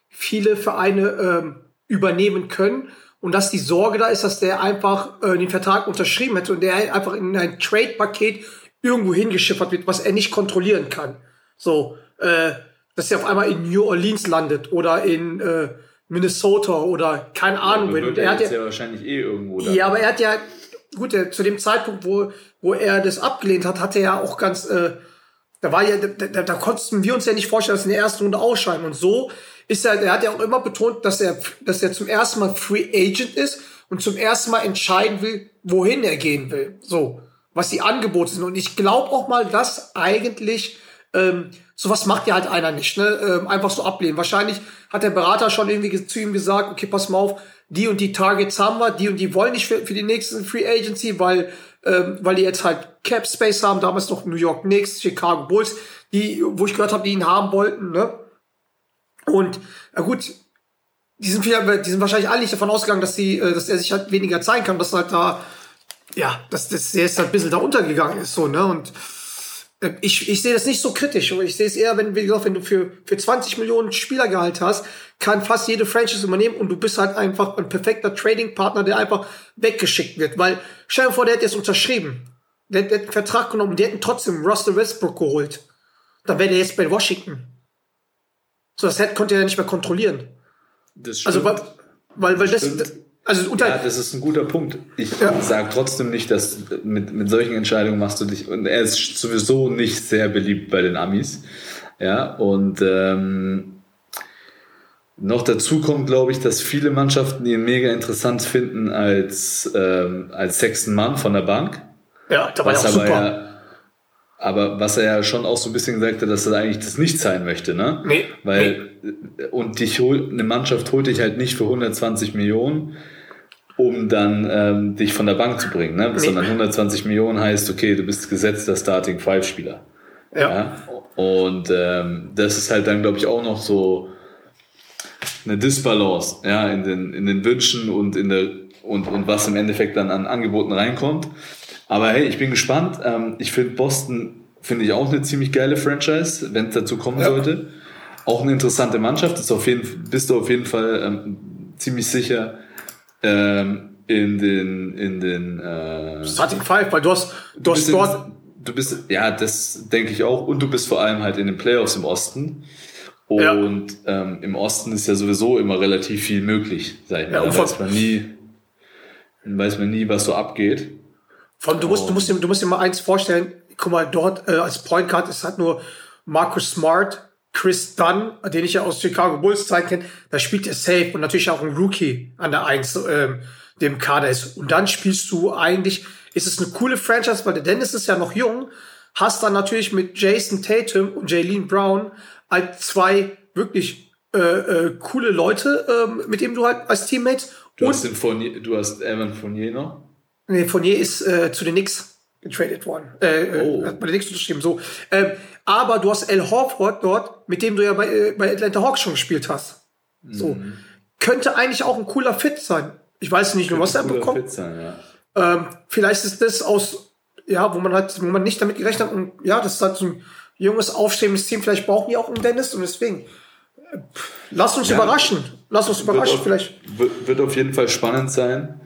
viele Vereine ähm, übernehmen können. Und dass die Sorge da ist, dass der einfach äh, den Vertrag unterschrieben hätte und der einfach in ein Trade-Paket irgendwo hingeschiffert wird, was er nicht kontrollieren kann. So, äh, dass er auf einmal in New Orleans landet oder in äh, Minnesota oder keine Ahnung. Ja, er hat ja, ja wahrscheinlich eh irgendwo. Da. Ja, aber er hat ja gut, der, zu dem Zeitpunkt, wo wo er das abgelehnt hat, hatte er ja auch ganz äh, da war ja, da, da, da konnten wir uns ja nicht vorstellen, dass in der ersten Runde ausscheiden. Und so ist er, er hat ja auch immer betont, dass er, dass er zum ersten Mal Free Agent ist und zum ersten Mal entscheiden will, wohin er gehen will. So, was die Angebote sind. Und ich glaube auch mal, dass eigentlich ähm, sowas macht ja halt einer nicht, ne? Ähm, einfach so ablehnen. Wahrscheinlich hat der Berater schon irgendwie zu ihm gesagt, okay, pass mal auf, die und die Targets haben wir, die und die wollen nicht für, für die nächsten Free Agency, weil ähm, weil die jetzt halt Cap Space haben, damals noch New York Knicks, Chicago Bulls, die, wo ich gehört habe, die ihn haben wollten, ne? Und na gut, die sind, die sind wahrscheinlich alle nicht davon ausgegangen, dass, die, äh, dass er sich halt weniger zeigen kann, dass halt da, ja, dass das der jetzt halt ein bisschen da untergegangen ist, so, ne? Und äh, ich, ich sehe das nicht so kritisch. Ich sehe es eher, wenn, wie gesagt, wenn du für, für 20 Millionen Spielergehalt hast, kann fast jede Franchise übernehmen und du bist halt einfach ein perfekter Trading-Partner, der einfach weggeschickt wird. Weil, stell dir vor, der hätte jetzt unterschrieben. Der, der hat einen Vertrag genommen, die hätten trotzdem Russell Westbrook geholt. Dann wäre der jetzt bei Washington. So, das konnte er ja nicht mehr kontrollieren. Das also, stimmt. Also, weil, weil, weil das, das also ja, das ist ein guter Punkt. Ich ja. sage trotzdem nicht, dass mit, mit solchen Entscheidungen machst du dich. Und er ist sowieso nicht sehr beliebt bei den Amis. Ja, und ähm, noch dazu kommt, glaube ich, dass viele Mannschaften ihn mega interessant finden als, ähm, als sechsten Mann von der Bank. Ja, da war er auch super. Ja, aber was er ja schon auch so ein bisschen gesagt hat, dass er eigentlich das nicht sein möchte, ne? Nee. Weil, nee. und dich holt, eine Mannschaft holt dich halt nicht für 120 Millionen, um dann ähm, dich von der Bank zu bringen, ne? Nee. Sondern 120 Millionen heißt, okay, du bist gesetzter Starting Five Spieler. Ja. ja? Und ähm, das ist halt dann, glaube ich, auch noch so eine Disbalance, ja, in den, in den Wünschen und in der, und, und was im Endeffekt dann an Angeboten reinkommt. Aber hey, ich bin gespannt. Ähm, ich finde Boston, finde ich auch eine ziemlich geile Franchise, wenn es dazu kommen ja. sollte. Auch eine interessante Mannschaft. Ist auf jeden, bist du auf jeden Fall ähm, ziemlich sicher ähm, in den, in den äh, Starting Five, weil du hast, du hast dort. du bist, ja, das denke ich auch. Und du bist vor allem halt in den Playoffs im Osten. Und ja. ähm, im Osten ist ja sowieso immer relativ viel möglich, sag ich mal. Ja, da weiß man nie, weiß man nie, was so abgeht. Vor allem, du musst, du musst, dir, du musst dir mal eins vorstellen. Guck mal, dort äh, als Point Guard ist halt nur Marcus Smart Chris Dunn, den ich ja aus Chicago Bulls Zeit kenne, da spielt er safe und natürlich auch ein Rookie an der Eins, ähm, dem Kader ist. Und dann spielst du eigentlich, ist es eine coole Franchise, weil der Dennis ist ja noch jung, hast dann natürlich mit Jason Tatum und Jalen Brown halt zwei wirklich äh, äh, coole Leute, äh, mit denen du halt als Teammates. Du hast, den Fournier, du hast Evan Fournier noch? Nee, Fournier ist äh, zu den Knicks getradet worden. Äh, äh oh. Bei den Knicks unterschrieben, so. Ähm, aber du hast Al Horford dort, mit dem du ja bei, äh, bei Atlanta Hawks schon gespielt hast. So. Mhm. Könnte eigentlich auch ein cooler Fit sein. Ich weiß nicht nur, was er bekommt. Sein, ja. ähm, vielleicht ist das aus, ja, wo man halt, wo man nicht damit gerechnet hat und ja, das ist halt so ein junges, aufstrebendes Team. Vielleicht brauchen die auch einen Dennis und deswegen. Äh, lass uns ja, überraschen. Lass uns überraschen, auf, vielleicht. Wird auf jeden Fall spannend sein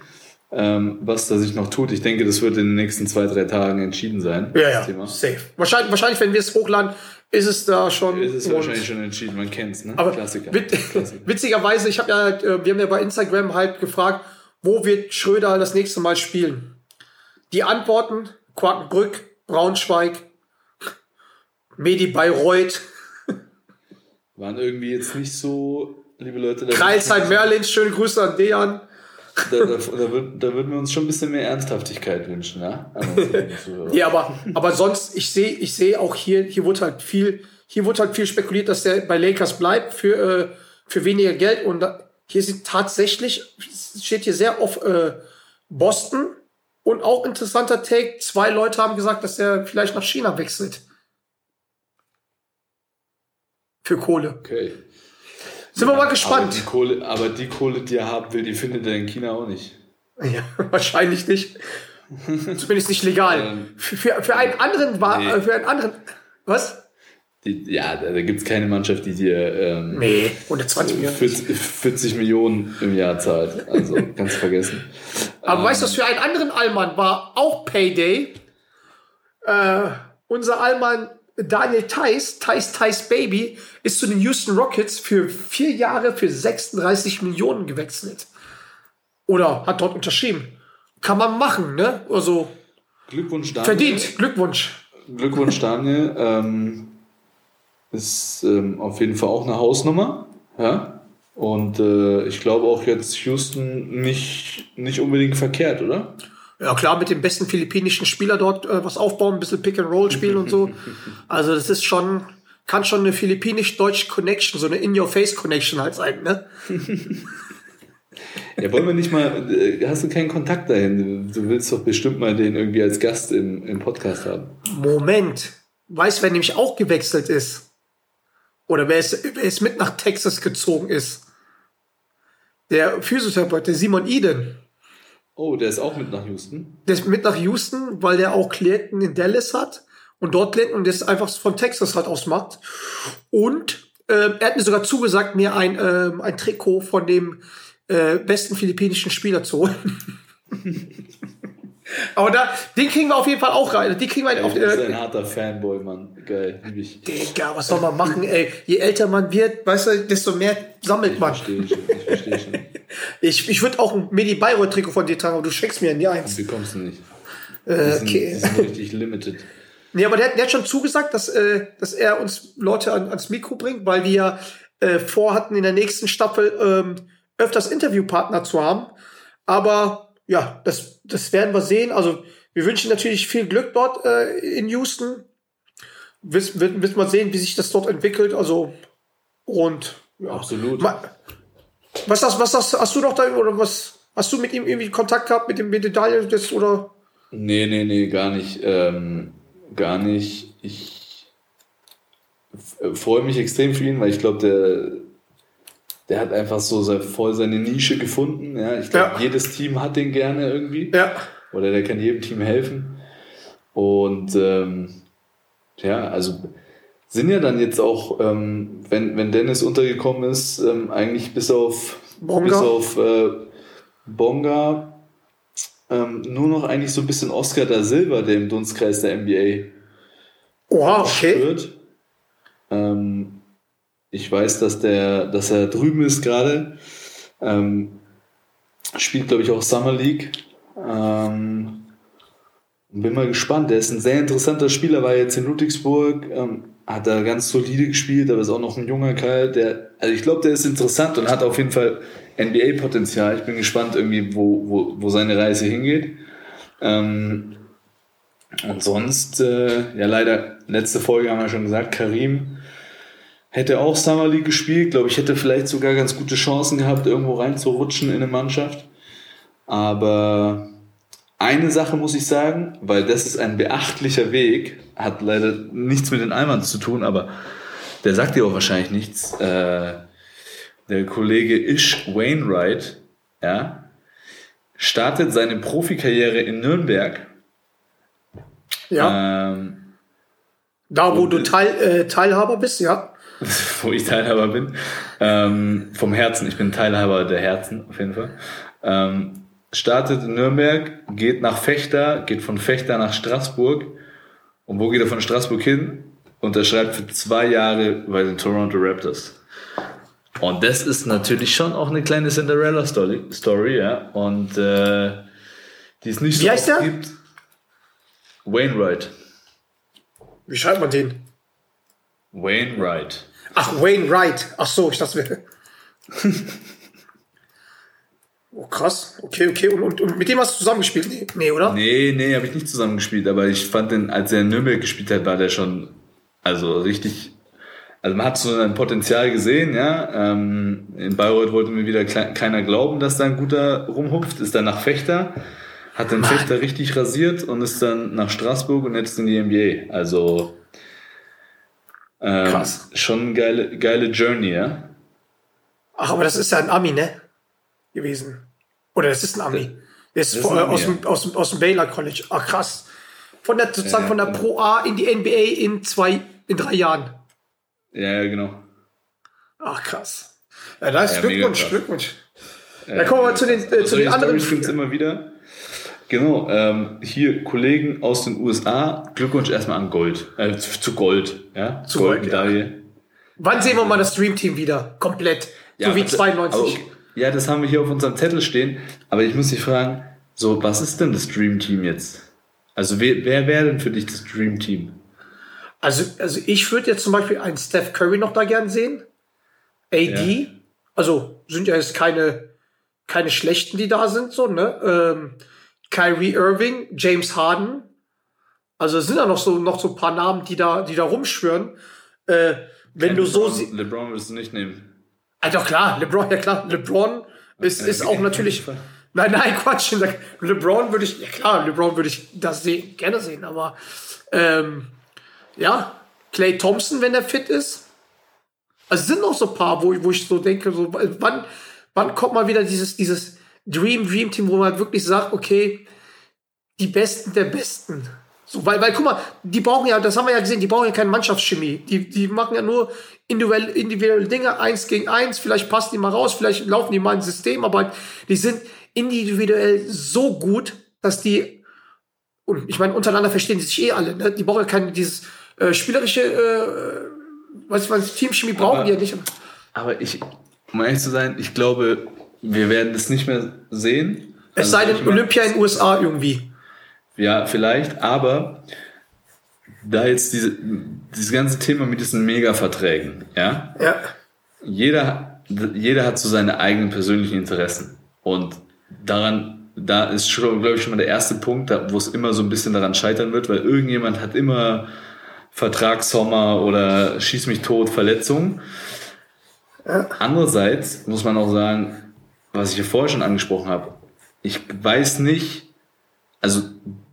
ähm, was da sich noch tut. Ich denke, das wird in den nächsten zwei, drei Tagen entschieden sein. Ja, ja, Thema. safe. Wahrscheinlich, wahrscheinlich, wenn wir es hochladen, ist es da schon. Ist es wahrscheinlich schon entschieden, man kennt es, ne? Aber Klassiker. Wit Klassiker. Witzigerweise, ich habe ja, äh, wir haben ja bei Instagram halt gefragt, wo wird Schröder das nächste Mal spielen? Die Antworten: Quakenbrück, Braunschweig, Medi Bayreuth. Waren irgendwie jetzt nicht so, liebe Leute. Kreisheim Merlin, schöne Grüße an Dejan da, da, da, würd, da würden wir uns schon ein bisschen mehr Ernsthaftigkeit wünschen, ja? ja, aber, aber sonst, ich sehe ich sehe auch hier, hier wurde halt viel, hier wurde halt viel spekuliert, dass der bei Lakers bleibt für, äh, für weniger Geld und hier sieht tatsächlich, steht hier sehr auf äh, Boston und auch interessanter Take, zwei Leute haben gesagt, dass er vielleicht nach China wechselt. Für Kohle. Okay. Sind wir mal gespannt. Aber die, Kohle, aber die Kohle, die er haben will, die findet er in China auch nicht. Ja, wahrscheinlich nicht. Zumindest nicht legal. Ähm, für, für einen anderen nee. für einen anderen. Was? Die, ja, da, da gibt es keine Mannschaft, die dir ähm, nee, 120 Millionen. 40, 40, Millionen im Jahr zahlt. Also ganz vergessen. Aber ähm, weißt du, was für einen anderen Allmann war auch Payday? Äh, unser Allmann Daniel Theiss, Theiss Theiss Baby, ist zu den Houston Rockets für vier Jahre für 36 Millionen gewechselt. Oder hat dort unterschrieben. Kann man machen, ne? Also. Glückwunsch, Daniel. Verdient, Glückwunsch. Glückwunsch, Daniel. ähm, ist ähm, auf jeden Fall auch eine Hausnummer. Ja? Und äh, ich glaube auch jetzt Houston nicht, nicht unbedingt verkehrt, oder? Ja, klar, mit dem besten philippinischen Spieler dort äh, was aufbauen, ein bisschen Pick and Roll spielen und so. Also das ist schon, kann schon eine philippinisch-deutsche Connection, so eine In-Your-Face-Connection halt sein, ne? ja, wollen wir nicht mal, äh, hast du keinen Kontakt dahin? Du willst doch bestimmt mal den irgendwie als Gast im, im Podcast haben. Moment. Weißt, wer nämlich auch gewechselt ist? Oder wer es, wer es mit nach Texas gezogen ist? Der Physiotherapeut, der Simon Eden. Oh, der ist auch mit nach Houston? Der ist mit nach Houston, weil der auch Klienten in Dallas hat und dort Klienten und das einfach von Texas halt aus macht. Und äh, er hat mir sogar zugesagt, mir ein, äh, ein Trikot von dem äh, besten philippinischen Spieler zu holen. Aber da, den kriegen wir auf jeden Fall auch rein. Die kriegen wir ey, auf, äh, ist ein harter Fanboy, Mann. Geil, lieb ich. Digga, was soll man machen, ey? Je älter man wird, weißt du, desto mehr sammelt ich man. Verstehe schon, ich verstehe schon. ich ich würde auch ein Medi Bayreuth Trikot von dir tragen, aber du schenkst mir nie eins. Die bekommst du nicht. Äh, die sind, okay. Die sind richtig limited. Nee, aber der, der hat schon zugesagt, dass, äh, dass er uns Leute an, ans Mikro bringt, weil wir äh, vorhatten, in der nächsten Staffel ähm, öfters Interviewpartner zu haben. Aber ja, das, das werden wir sehen. Also wir wünschen natürlich viel Glück dort äh, in Houston. Wissen wir, wir mal sehen, wie sich das dort entwickelt. Also und ja. Absolut. Was das, was das, hast du noch da oder was? Hast du mit ihm irgendwie Kontakt gehabt mit dem mit Daniel jetzt oder? Nee, nee, nee, gar nicht. Ähm, gar nicht. Ich freue mich extrem für ihn, weil ich glaube, der, der hat einfach so voll seine Nische gefunden. Ja, ich glaube, ja. jedes Team hat den gerne irgendwie. Ja. Oder der kann jedem Team helfen. Und ähm, ja, also sind ja dann jetzt auch, ähm, wenn, wenn Dennis untergekommen ist, ähm, eigentlich bis auf Bonga, bis auf, äh, Bonga ähm, nur noch eigentlich so ein bisschen Oscar da Silva, der im Dunstkreis der NBA Oha, okay. Wird. Ähm, ich weiß, dass der, dass er drüben ist gerade. Ähm, spielt, glaube ich, auch Summer League. Ähm, bin mal gespannt. Der ist ein sehr interessanter Spieler, war jetzt in Ludwigsburg, ähm, hat da ganz solide gespielt, aber ist auch noch ein junger Kerl, der, also ich glaube, der ist interessant und hat auf jeden Fall NBA-Potenzial. Ich bin gespannt irgendwie, wo, wo, wo seine Reise hingeht. Ähm, und sonst, äh, ja leider, letzte Folge haben wir schon gesagt, Karim hätte auch Summer League gespielt, glaube ich, hätte vielleicht sogar ganz gute Chancen gehabt, irgendwo reinzurutschen in eine Mannschaft. Aber eine Sache muss ich sagen, weil das ist ein beachtlicher Weg, hat leider nichts mit den Eimern zu tun, aber der sagt dir auch wahrscheinlich nichts. Äh, der Kollege Ish Wainwright, ja, startet seine Profikarriere in Nürnberg. Ja. Ähm, da, wo du Teil, äh, Teilhaber bist, ja. wo ich Teilhaber bin. Ähm, vom Herzen, ich bin Teilhaber der Herzen, auf jeden Fall. Ähm, startet in Nürnberg, geht nach Fechter, geht von Fechter nach Straßburg. Und wo geht er von Straßburg hin? Unterschreibt für zwei Jahre bei den Toronto Raptors. Und das ist natürlich schon auch eine kleine Cinderella-Story, Story, ja. Und äh, die ist nicht Wie so heißt der? gibt. Wainwright. Wie schreibt man den? Wainwright. Ach, Wainwright. Ach so, ich dachte. Oh, krass. Okay, okay. Und, und, und mit dem hast du zusammengespielt? Nee, nee oder? Nee, nee, habe ich nicht zusammengespielt. Aber ich fand den, als er in Nürnberg gespielt hat, war der schon, also richtig, also man hat so ein Potenzial gesehen, ja. Ähm, in Bayreuth wollte mir wieder keiner glauben, dass da ein guter rumhupft. Ist dann nach Fechter, hat den. Fechter richtig rasiert und ist dann nach Straßburg und jetzt in die NBA. Also, ähm, Krass. Schon geile, geile Journey, ja. Ach, aber das ist ja ein Ami, ne? Gewesen. Oder das ist ein Ami. Der ist, von, aus, dem, aus, dem, aus dem Baylor College. Ach krass. Von der sozusagen ja, von der genau. Pro A in die NBA in zwei, in drei Jahren. Ja, genau. Ach krass. Ja, da ist ja, Glückwunsch, Glückwunsch. Ja, da kommen wir mal zu den, äh, zu den anderen. Stories gibt's immer wieder. Genau, ähm, hier Kollegen aus den USA, Glückwunsch erstmal an Gold, äh, zu Gold, ja, zu Gold, Goldmedaille. Ja. Wann sehen wir mal das Stream Team wieder? Komplett. Ja, so wie 92. Also, ja, das haben wir hier auf unserem Zettel stehen. Aber ich muss dich fragen, so, was ist denn das Dream Team jetzt? Also, wer, wer wäre denn für dich das Dream Team? Also, also ich würde jetzt zum Beispiel einen Steph Curry noch da gern sehen. AD. Ja. Also, sind ja jetzt keine, keine schlechten, die da sind, so, ne? Ähm, Kyrie Irving, James Harden. Also, es sind ja noch so, noch so ein paar Namen, die da, die da rumschwören. Äh, wenn Ken du so LeBron, LeBron wirst du nicht nehmen. Ah, doch klar, LeBron, ja klar, LeBron ist, ist auch natürlich. Nein, nein, Quatsch. LeBron würde ich, ja klar, LeBron würde ich das sehen, gerne sehen, aber ähm, ja, Clay Thompson, wenn er fit ist. Also es sind noch so ein paar, wo, wo ich so denke, so, wann, wann kommt mal wieder dieses, dieses Dream, Dream Team, wo man wirklich sagt, okay, die Besten der Besten. So, weil, weil, guck mal, die brauchen ja, das haben wir ja gesehen, die brauchen ja keine Mannschaftschemie. Die, die machen ja nur individuelle, individuelle Dinge, eins gegen eins, vielleicht passen die mal raus, vielleicht laufen die mal ins System, aber die sind individuell so gut, dass die, und ich meine, untereinander verstehen die sich eh alle, ne? Die brauchen ja kein, dieses äh, spielerische, äh, was was Teamchemie brauchen aber, die ja nicht. Aber ich, um ehrlich zu sein, ich glaube, wir werden das nicht mehr sehen. Es also sei denn, Olympia in den USA irgendwie. Ja, vielleicht, aber da jetzt diese, dieses ganze Thema mit diesen Mega-Verträgen, ja? Ja. Jeder, jeder hat so seine eigenen persönlichen Interessen. Und daran, da ist schon, glaube ich, schon mal der erste Punkt, wo es immer so ein bisschen daran scheitern wird, weil irgendjemand hat immer Vertragssommer oder schieß mich tot, Verletzungen. Ja. Andererseits muss man auch sagen, was ich hier vorher schon angesprochen habe, ich weiß nicht, also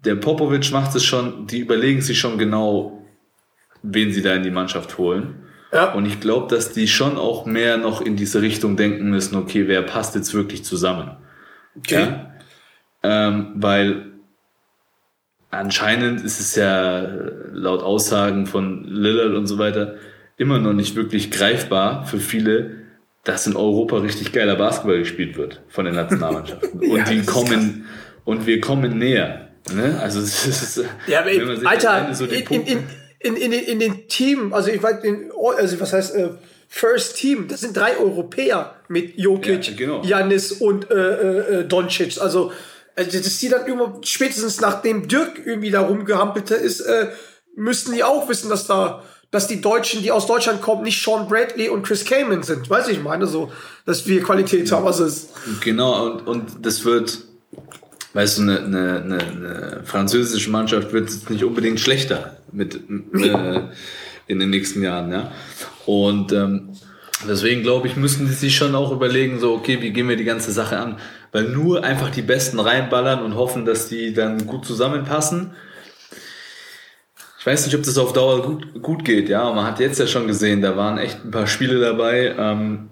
der Popovic macht es schon, die überlegen sich schon genau, wen sie da in die Mannschaft holen. Ja. Und ich glaube, dass die schon auch mehr noch in diese Richtung denken müssen, okay, wer passt jetzt wirklich zusammen? Okay. Ja? Ähm, weil anscheinend ist es ja laut Aussagen von Lillard und so weiter immer noch nicht wirklich greifbar für viele, dass in Europa richtig geiler Basketball gespielt wird von den Nationalmannschaften. Und ja, die kommen, und wir kommen näher. Ne? Also es ist, ja, aber wenn man sich Alter, so in, in, in, in, in, in den Team, also ich weiß, also was heißt äh, First Team, das sind drei Europäer mit Jokic, ja, genau. Janis und äh, äh, äh Doncic. Also also dass die dann immer spätestens nachdem Dirk irgendwie da rumgehampelt ist, äh, müssten die auch wissen, dass da dass die Deutschen, die aus Deutschland kommen, nicht Sean Bradley und Chris Kamen sind. Weiß ich meine, so, dass wir Qualität haben, was ist. Genau, und, und das wird, weißt du, eine, eine, eine, eine französische Mannschaft wird jetzt nicht unbedingt schlechter mit, äh, in den nächsten Jahren, ja. Und ähm, deswegen glaube ich, müssen die sich schon auch überlegen, so, okay, wie gehen wir die ganze Sache an? Weil nur einfach die Besten reinballern und hoffen, dass die dann gut zusammenpassen. Ich weiß nicht, ob das auf Dauer gut, gut geht, ja. Man hat jetzt ja schon gesehen, da waren echt ein paar Spiele dabei, ähm,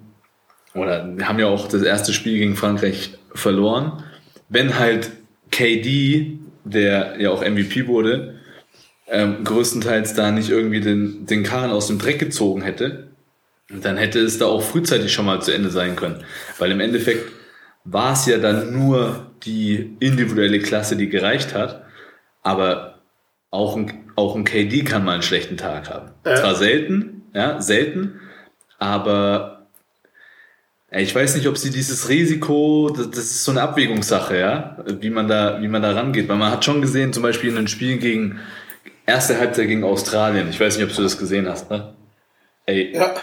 oder wir haben ja auch das erste Spiel gegen Frankreich verloren. Wenn halt KD, der ja auch MVP wurde, ähm, größtenteils da nicht irgendwie den, den Kahn aus dem Dreck gezogen hätte, dann hätte es da auch frühzeitig schon mal zu Ende sein können. Weil im Endeffekt war es ja dann nur die individuelle Klasse, die gereicht hat. Aber auch ein, auch ein KD kann mal einen schlechten Tag haben. Ja. Zwar selten, ja, selten, aber ich weiß nicht, ob sie dieses Risiko, das, das ist so eine Abwägungssache, ja, wie man da, wie man da rangeht. Weil man hat schon gesehen, zum Beispiel in einem Spiel gegen erste Halbzeit gegen Australien. Ich weiß nicht, ob du das gesehen hast, ne? Ey. Ja.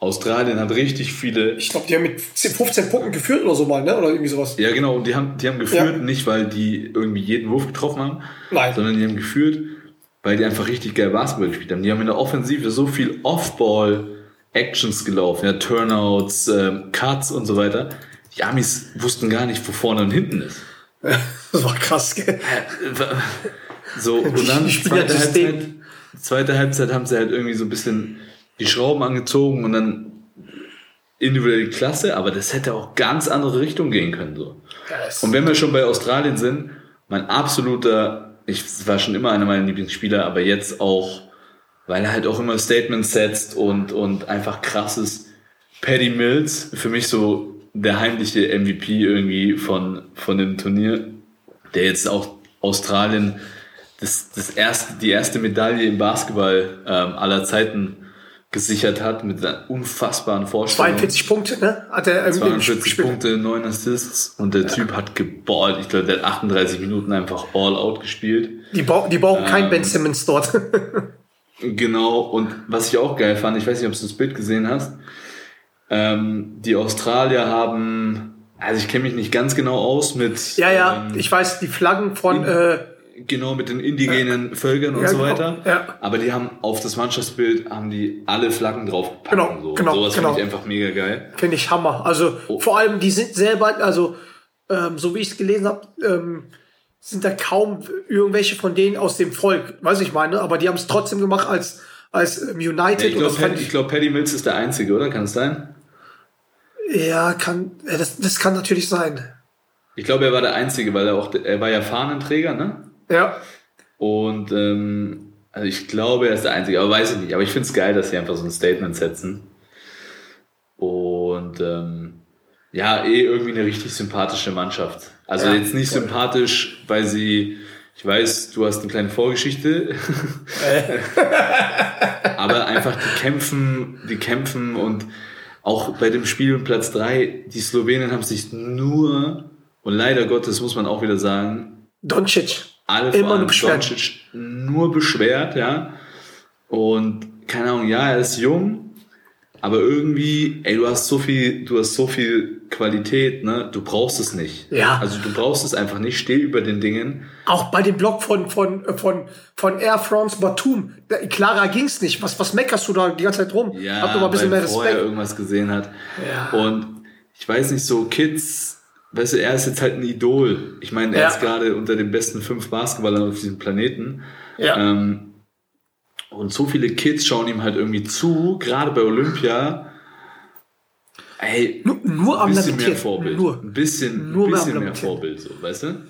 Australien hat richtig viele. Ich glaube, die haben mit 15 Punkten geführt oder so mal, ne? Oder irgendwie sowas. Ja, genau. Und die haben, die haben geführt, ja. nicht weil die irgendwie jeden Wurf getroffen haben, Nein. sondern die haben geführt, weil die einfach richtig geil Basketball gespielt haben. Die haben in der Offensive so viel Off-Ball-Actions gelaufen, ja, Turnouts, ähm, Cuts und so weiter. Die Amis wussten gar nicht, wo vorne und hinten ist. das war krass, gell? So, und dann zweite Halbzeit, zweite Halbzeit haben sie halt irgendwie so ein bisschen die Schrauben angezogen und dann individuelle Klasse, aber das hätte auch ganz andere Richtung gehen können. So. Yes. Und wenn wir schon bei Australien sind, mein absoluter, ich war schon immer einer meiner Lieblingsspieler, aber jetzt auch, weil er halt auch immer Statements setzt und, und einfach krasses. Paddy Mills, für mich so der heimliche MVP irgendwie von, von dem Turnier, der jetzt auch Australien das, das erste, die erste Medaille im Basketball ähm, aller Zeiten gesichert hat mit einer unfassbaren Vorstellung. 42 Punkte, ne? Hat er 42 Punkte, 9 Assists und der ja. Typ hat geballt. Ich glaube, der hat 38 Minuten einfach all out gespielt. Die, ba die brauchen ähm, kein Ben Simmons dort. genau, und was ich auch geil fand, ich weiß nicht, ob du das Bild gesehen hast, ähm, die Australier haben, also ich kenne mich nicht ganz genau aus mit. Ja, ja, ähm, ich weiß, die Flaggen von. Äh, Genau, mit den indigenen ja. Völkern und ja, so genau. weiter. Ja. Aber die haben auf das Mannschaftsbild haben die alle Flaggen draufgepackt. Genau, und so. genau. Sowas genau. finde ich einfach mega geil. Finde ich Hammer. Also oh. vor allem, die sind selber, also ähm, so wie ich es gelesen habe, ähm, sind da kaum irgendwelche von denen aus dem Volk, weiß ich meine, aber die haben es trotzdem gemacht als, als ähm, United. Ja, ich glaube, Paddy, glaub, Paddy Mills ist der Einzige, oder? Kann es sein? Ja, kann, das, das kann natürlich sein. Ich glaube, er war der Einzige, weil er auch, er war ja Fahnenträger, ne? Ja. Und ähm, also ich glaube, er ist der Einzige, aber weiß ich nicht. Aber ich finde es geil, dass sie einfach so ein Statement setzen. Und ähm, ja, eh irgendwie eine richtig sympathische Mannschaft. Also ja, jetzt nicht voll. sympathisch, weil sie, ich weiß, du hast eine kleine Vorgeschichte, aber einfach die kämpfen, die kämpfen und auch bei dem Spiel um Platz drei die Slowenen haben sich nur, und leider Gottes muss man auch wieder sagen, Doncic alle Immer nur beschwert. nur beschwert, ja. Und keine Ahnung, ja, er ist jung, aber irgendwie, ey, du hast so viel, du hast so viel Qualität, ne? Du brauchst es nicht. Ja. Also du brauchst es einfach nicht. Steh über den Dingen. Auch bei dem Blog von von von von Air France Batum, klarer ging's nicht. Was was meckerst du da die ganze Zeit rum? Ja, Hab doch mal ein bisschen mehr Respekt. vorher irgendwas gesehen hat. Ja. Und ich weiß nicht so Kids weißt du, er ist jetzt halt ein Idol. Ich meine, er ja. ist gerade unter den besten fünf Basketballern auf diesem Planeten. Ja. Ähm, und so viele Kids schauen ihm halt irgendwie zu, gerade bei Olympia. Ey, nur, nur ein bisschen mehr Vorbild. Nur. Ein bisschen, nur ein bisschen mehr Vorbild, so, weißt du?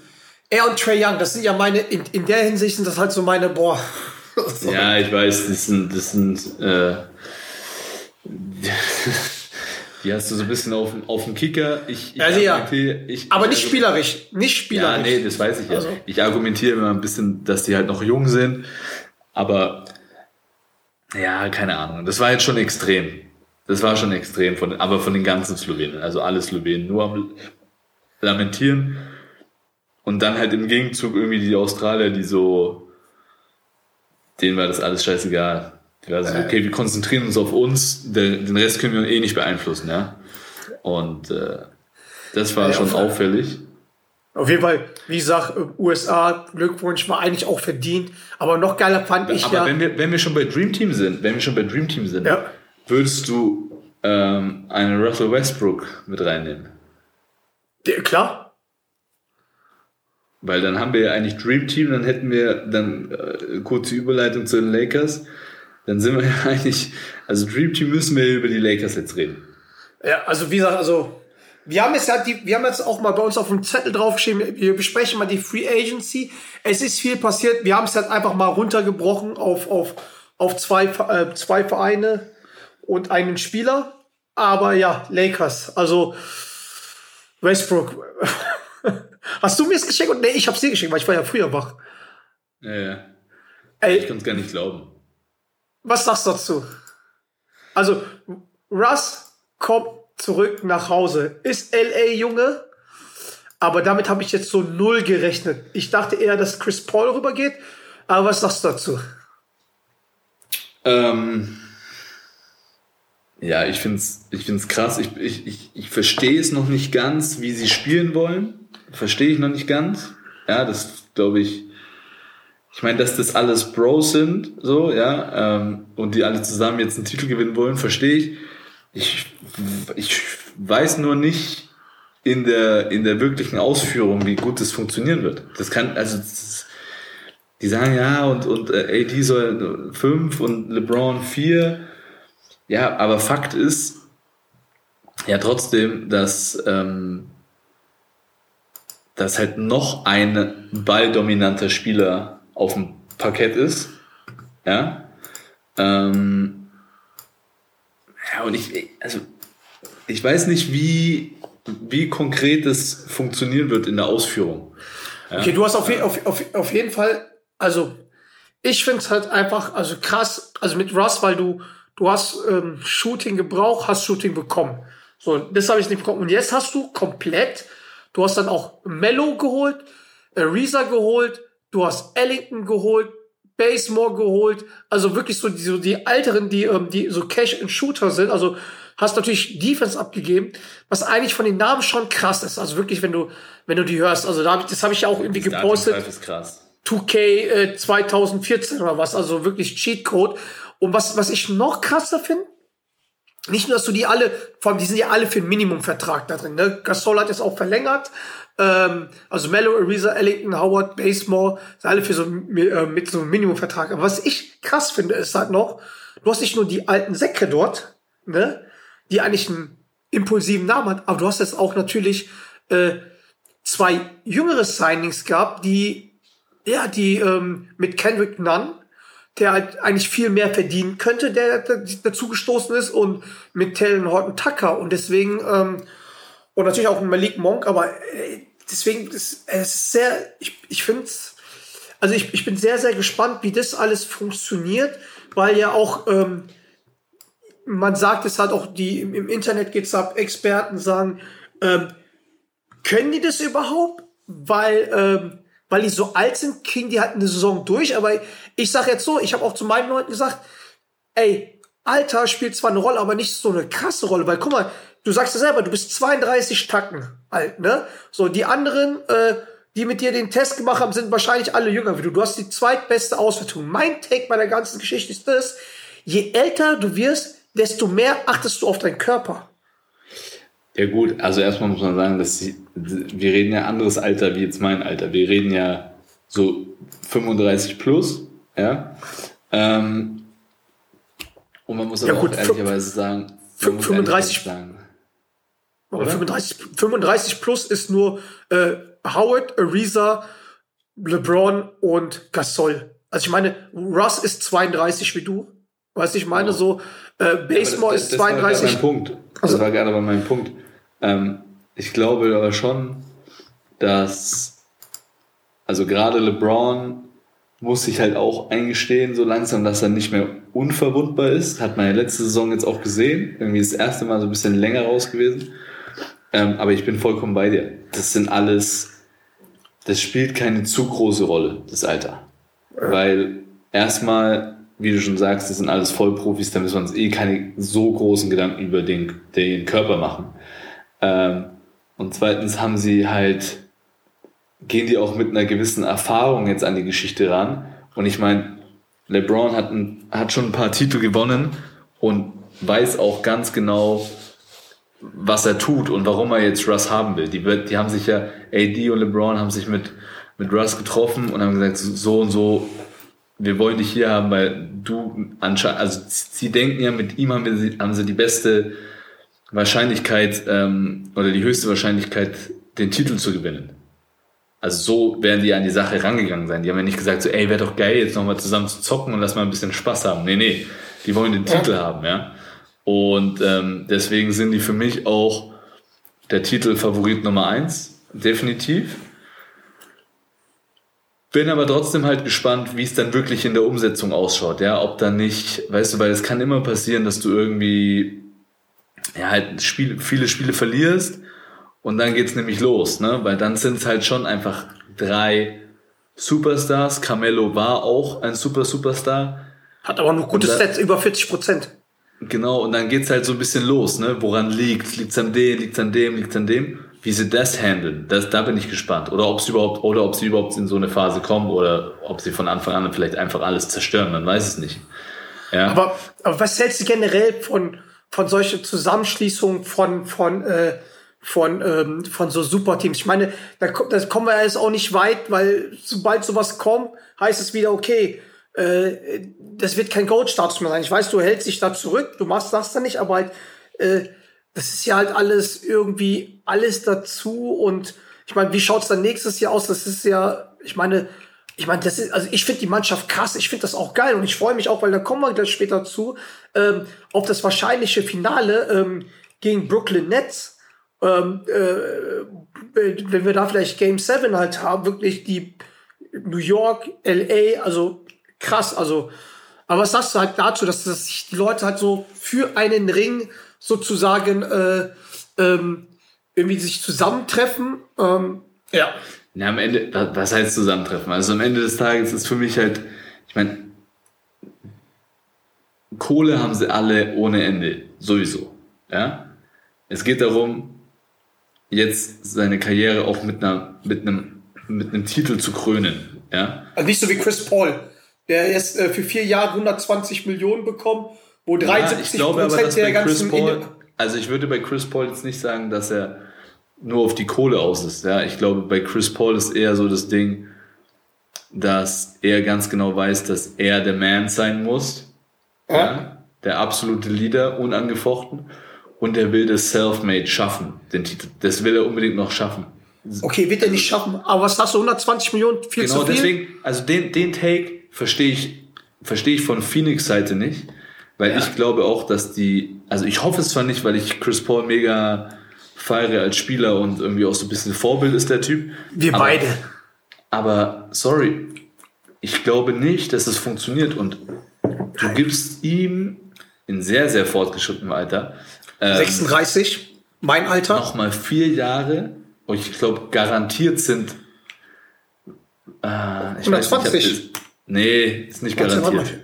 Er und Trey Young, das sind ja meine, in, in der Hinsicht sind das halt so meine, boah. ja, ich weiß, das sind, das sind, äh, Die hast du so ein bisschen auf, auf dem Kicker. Ich, ich also ja, ich, aber nicht spielerisch. Nicht spielerisch. Ja, nee, das weiß ich ja. Also. Ich argumentiere immer ein bisschen, dass die halt noch jung sind. Aber ja, keine Ahnung. Das war jetzt schon extrem. Das war schon extrem, von, aber von den ganzen Slowenen. Also alle Slowenen. Nur am Lamentieren. Und dann halt im Gegenzug irgendwie die Australier, die so, denen war das alles scheißegal. Also, okay, wir konzentrieren uns auf uns, den Rest können wir eh nicht beeinflussen, ja. Und äh, das war ja, schon auffällig. Auf jeden Fall, wie gesagt, USA, Glückwunsch, war eigentlich auch verdient. Aber noch geiler fand ich aber ja. Aber wenn wir, wenn wir schon bei Dream Team sind, wenn wir schon bei Dream Team sind, ja. würdest du ähm, einen Russell Westbrook mit reinnehmen? Ja, klar. Weil dann haben wir ja eigentlich Dream Team, dann hätten wir dann äh, kurze Überleitung zu den Lakers. Dann sind wir ja eigentlich, also Dream Team müssen wir über die Lakers jetzt reden. Ja, also wie gesagt, also wir haben jetzt ja die, wir haben jetzt auch mal bei uns auf dem Zettel draufgeschrieben, wir besprechen mal die Free Agency. Es ist viel passiert. Wir haben es halt einfach mal runtergebrochen auf, auf, auf zwei, äh, zwei Vereine und einen Spieler. Aber ja, Lakers. Also Westbrook. Hast du mir es geschenkt? Nee, ich hab's dir geschenkt, weil ich war ja früher wach. Ja, ja. Ey, ich kann es gar nicht glauben. Was sagst du dazu? Also, Russ kommt zurück nach Hause. Ist LA Junge, aber damit habe ich jetzt so null gerechnet. Ich dachte eher, dass Chris Paul rübergeht. Aber was sagst du dazu? Ähm, ja, ich finde es ich find's krass. Ich, ich, ich, ich verstehe es noch nicht ganz, wie sie spielen wollen. Verstehe ich noch nicht ganz. Ja, das glaube ich. Ich meine, dass das alles Bros sind, so, ja, ähm, und die alle zusammen jetzt einen Titel gewinnen wollen, verstehe ich. Ich, ich weiß nur nicht in der, in der wirklichen Ausführung, wie gut das funktionieren wird. Das kann, also, das, die sagen ja, und, und äh, AD soll fünf und LeBron vier. Ja, aber Fakt ist ja trotzdem, dass, ähm, dass halt noch ein balldominanter Spieler auf dem Parkett ist. Ja. Ähm, ja, und ich, also, ich weiß nicht, wie, wie konkret das funktionieren wird in der Ausführung. Ja? Okay, du hast auf, auf, auf, auf jeden Fall, also, ich finde es halt einfach, also krass, also mit Russ, weil du, du hast ähm, Shooting gebraucht, hast Shooting bekommen. So, das habe ich nicht bekommen. Und jetzt hast du komplett, du hast dann auch Mello geholt, äh, Reza geholt, du hast Ellington geholt, Basemore geholt, also wirklich so die, so die Älteren, die, ähm, die so Cash and Shooter sind, also hast natürlich Defense abgegeben, was eigentlich von den Namen schon krass ist, also wirklich, wenn du, wenn du die hörst, also da, das habe ich ja auch irgendwie gepostet. Das ist krass. 2K äh, 2014 oder was, also wirklich Cheatcode. Und was, was ich noch krasser finde, nicht nur, dass du die alle, vor allem, die sind ja alle für einen Minimumvertrag da drin. Ne? Gasol hat jetzt auch verlängert. Ähm, also Mello, Ariza, Ellington, Howard, Basemore, sind alle für so äh, mit so einem Minimumvertrag. Aber was ich krass finde, ist halt noch, du hast nicht nur die alten Säcke dort, ne, die eigentlich einen impulsiven Namen hat, aber du hast jetzt auch natürlich äh, zwei jüngere Signings gehabt, die ja, die ähm, mit Kendrick Nunn, der halt eigentlich viel mehr verdienen könnte, der, dazu gestoßen ist, und mit Talon Horton Tucker. Und deswegen, ähm, und natürlich auch Malik Monk, aber äh, deswegen, das, es ist sehr, ich, ich finde es, also ich, ich bin sehr, sehr gespannt, wie das alles funktioniert, weil ja auch, ähm, man sagt es halt auch, die im, im Internet geht's ab, Experten sagen, ähm, können die das überhaupt? Weil, ähm, weil die so alt sind, kriegen die halt eine Saison durch. Aber ich sag jetzt so, ich habe auch zu meinen Leuten gesagt, ey, Alter spielt zwar eine Rolle, aber nicht so eine krasse Rolle, weil guck mal, du sagst ja selber, du bist 32 Tacken alt, ne? So, die anderen, äh, die mit dir den Test gemacht haben, sind wahrscheinlich alle jünger wie du. Du hast die zweitbeste Auswertung. Mein Take bei der ganzen Geschichte ist das, je älter du wirst, desto mehr achtest du auf deinen Körper. Ja gut, also erstmal muss man sagen, dass sie, wir reden ja anderes Alter wie jetzt mein Alter. Wir reden ja so 35 plus, ja. Ähm, und man muss aber ja, gut, auch ehrlicherweise sagen, 35, sagen, 35, 35 plus ist nur äh, Howard, Ariza, LeBron und Gasol. Also ich meine, Russ ist 32 wie du. Weißt du, ich meine so, äh, Basemore ist 32. Das war mein Punkt. Das also, war gerade aber mein Punkt. Ähm, ich glaube aber schon, dass also gerade LeBron muss sich halt auch eingestehen, so langsam, dass er nicht mehr unverwundbar ist. Hat man ja letzte Saison jetzt auch gesehen. Irgendwie das erste Mal so ein bisschen länger raus gewesen. Ähm, aber ich bin vollkommen bei dir. Das sind alles, das spielt keine zu große Rolle, das Alter. Weil erstmal wie du schon sagst, das sind alles Vollprofis, da müssen wir uns eh keine so großen Gedanken über den, den Körper machen. Ähm, und zweitens haben sie halt, gehen die auch mit einer gewissen Erfahrung jetzt an die Geschichte ran. Und ich meine, LeBron hat, ein, hat schon ein paar Titel gewonnen und weiß auch ganz genau, was er tut und warum er jetzt Russ haben will. Die, die haben sich ja, AD und LeBron haben sich mit, mit Russ getroffen und haben gesagt, so und so, wir wollen dich hier haben, weil du anscheinend, also sie denken ja, mit ihm haben, wir, haben sie die beste Wahrscheinlichkeit ähm, oder die höchste Wahrscheinlichkeit, den Titel zu gewinnen. Also so werden die an die Sache rangegangen sein. Die haben ja nicht gesagt, so, ey, wäre doch geil, jetzt nochmal zusammen zu zocken und lass mal ein bisschen Spaß haben. Nee, nee, die wollen den Titel haben, ja. Und ähm, deswegen sind die für mich auch der Titel Favorit Nummer eins, definitiv. Bin aber trotzdem halt gespannt, wie es dann wirklich in der Umsetzung ausschaut, ja, ob dann nicht, weißt du, weil es kann immer passieren, dass du irgendwie ja, halt Spiel, viele Spiele verlierst und dann geht's nämlich los, ne? Weil dann sind es halt schon einfach drei Superstars. Carmelo war auch ein Super Superstar. Hat aber noch gute da, Stats, über 40 Prozent. Genau, und dann geht's halt so ein bisschen los, ne? Woran liegt? Liegt's an dem, liegt's an dem, liegt's an dem? Wie sie das handeln, das, da bin ich gespannt. Oder ob sie überhaupt, oder ob sie überhaupt in so eine Phase kommen oder ob sie von Anfang an vielleicht einfach alles zerstören, man weiß es nicht. Ja. Aber, aber was hältst du generell von, von solchen Zusammenschließungen von, von, äh, von, ähm, von so Superteams. Ich meine, da, da kommen wir jetzt auch nicht weit, weil sobald sowas kommt, heißt es wieder, okay, äh, das wird kein Gold-Status mehr sein. Ich weiß, du hältst dich da zurück, du machst das dann nicht, aber halt, äh, das ist ja halt alles irgendwie alles dazu und ich meine, wie schaut's dann nächstes Jahr aus? Das ist ja, ich meine, ich meine, das ist, also ich finde die Mannschaft krass, ich finde das auch geil und ich freue mich auch, weil da kommen wir gleich später zu, ähm, auf das wahrscheinliche Finale ähm, gegen Brooklyn Nets. Ähm, äh, wenn wir da vielleicht Game 7 halt haben, wirklich die New York, LA, also krass, also, aber was sagst du halt dazu, dass, dass sich die Leute halt so für einen Ring sozusagen äh, ähm, irgendwie sich zusammentreffen? Ähm, ja. Ja, am Ende, was heißt zusammentreffen? Also am Ende des Tages ist für mich halt, ich meine, Kohle haben sie alle ohne Ende, sowieso. Ja? Es geht darum, jetzt seine Karriere auch mit einer, mit einem, mit einem Titel zu krönen. Ja? Also nicht so wie Chris Paul, der erst äh, für vier Jahre 120 Millionen bekommt, wo 73 ja, Prozent der ganzen Paul, Also ich würde bei Chris Paul jetzt nicht sagen, dass er nur auf die Kohle aus ist. Ja, ich glaube, bei Chris Paul ist eher so das Ding, dass er ganz genau weiß, dass er der Man sein muss. Ja. ja der absolute Leader, unangefochten. Und er will das Selfmade schaffen, den Titel. Das will er unbedingt noch schaffen. Okay, wird er nicht schaffen. Aber was hast du, 120 Millionen? Viel genau, zu viel? deswegen, also den, den Take verstehe ich, verstehe ich von Phoenix Seite nicht. Weil ja. ich glaube auch, dass die, also ich hoffe es zwar nicht, weil ich Chris Paul mega feiere als Spieler und irgendwie auch so ein bisschen Vorbild ist der Typ. Wir aber, beide. Aber sorry, ich glaube nicht, dass es funktioniert und du gibst ihm in sehr, sehr fortgeschrittenem Alter. Ähm, 36, mein Alter. Nochmal vier Jahre. Und ich glaube, garantiert sind. Äh, 120. Nicht, hab, nee, ist nicht garantiert.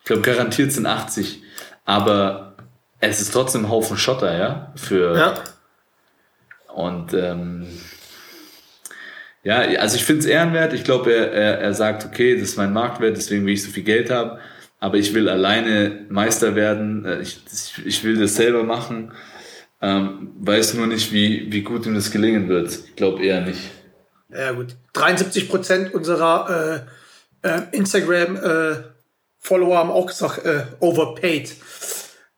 Ich glaube, garantiert sind 80. Aber es ist trotzdem ein Haufen Schotter, ja? Für, ja. Und ähm, ja, also ich finde es ehrenwert. Ich glaube, er, er, er sagt, okay, das ist mein Marktwert, deswegen will ich so viel Geld haben. Aber ich will alleine Meister werden. Äh, ich, ich will das selber machen. Ähm, weiß nur nicht, wie, wie gut ihm das gelingen wird. Ich glaube eher nicht. Ja gut. 73 Prozent unserer äh, äh, Instagram-Follower äh, haben auch gesagt, äh, overpaid.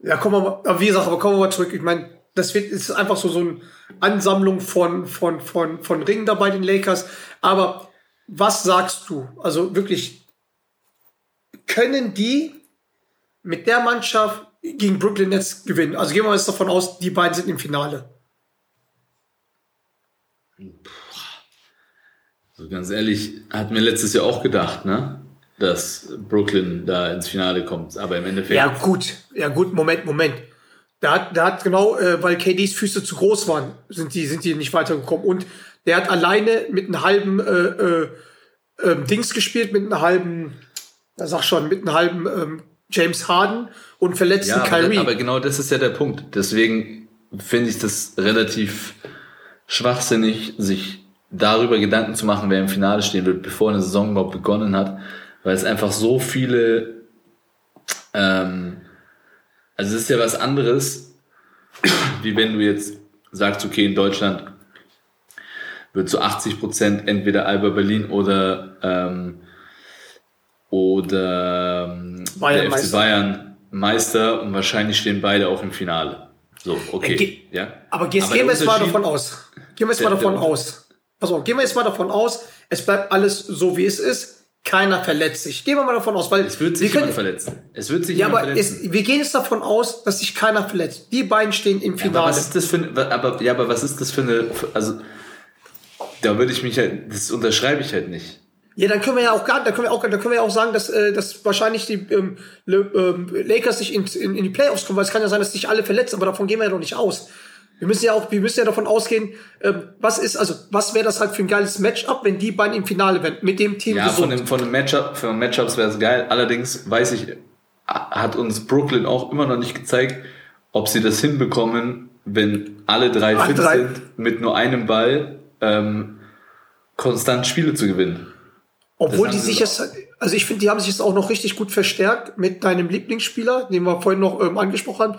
Ja, kommen wir mal, wie gesagt, aber kommen wir mal zurück. Ich meine, das wird, ist einfach so, so eine Ansammlung von, von, von, von Ringen da bei den Lakers. Aber was sagst du? Also wirklich, können die mit der Mannschaft gegen Brooklyn Nets gewinnen? Also gehen wir jetzt davon aus, die beiden sind im Finale. Also ganz ehrlich, hatten wir letztes Jahr auch gedacht, ne? Dass Brooklyn da ins Finale kommt. Aber im Endeffekt. Ja, gut. Ja, gut, Moment, Moment. Da hat, da hat genau, äh, weil KDs Füße zu groß waren, sind die, sind die nicht weitergekommen. Und der hat alleine mit einem halben äh, äh, äh, Dings gespielt, mit einem halben sag schon, mit einem halben ähm, James Harden und verletzten Ja, aber, Kyrie. aber genau das ist ja der Punkt. Deswegen finde ich das relativ schwachsinnig, sich darüber Gedanken zu machen, wer im Finale stehen wird, bevor eine Saison überhaupt begonnen hat, weil es einfach so viele, ähm, also es ist ja was anderes, wie wenn du jetzt sagst, okay, in Deutschland wird zu 80 Prozent entweder Alba Berlin oder ähm, oder ähm, Bayern der FC Meister. Bayern Meister und wahrscheinlich stehen beide auch im Finale. So, okay. Äh, ge- ja. Aber Aber gehen wir jetzt mal davon aus. Gehen wir jetzt mal davon aus. Pass auf, gehen wir jetzt mal davon aus, es bleibt alles so wie es ist. Keiner verletzt sich. Gehen wir mal davon aus, weil Es wird wir sich jemand verletzen. Es wird sich ja, jemand aber verletzen. es, wir gehen jetzt davon aus, dass sich keiner verletzt. Die beiden stehen im aber Finale. was ist das für eine, aber, ja, aber was ist das für eine, also, da würde ich mich halt, das unterschreibe ich halt nicht. Ja, dann können wir ja auch gar, dann können wir auch, dann können wir ja auch sagen, dass, äh, dass wahrscheinlich die ähm, Le, ähm, Lakers nicht in, in, in die Playoffs kommen, weil es kann ja sein, dass sich alle verletzen, aber davon gehen wir ja doch nicht aus. Wir müssen ja auch, wir müssen ja davon ausgehen, ähm, was ist, also was wäre das halt für ein geiles Matchup, wenn die beiden im Finale wären, mit dem Team Ja, von gesund. dem, von dem Matchup, von Matchups wäre es geil. Allerdings weiß ich, hat uns Brooklyn auch immer noch nicht gezeigt, ob sie das hinbekommen, wenn alle drei Alle fit drei. sind, mit nur einem Ball ähm, konstant Spiele zu gewinnen. Obwohl die sich jetzt, also ich finde, die haben sich jetzt auch noch richtig gut verstärkt mit deinem Lieblingsspieler, den wir vorhin noch ähm, angesprochen haben.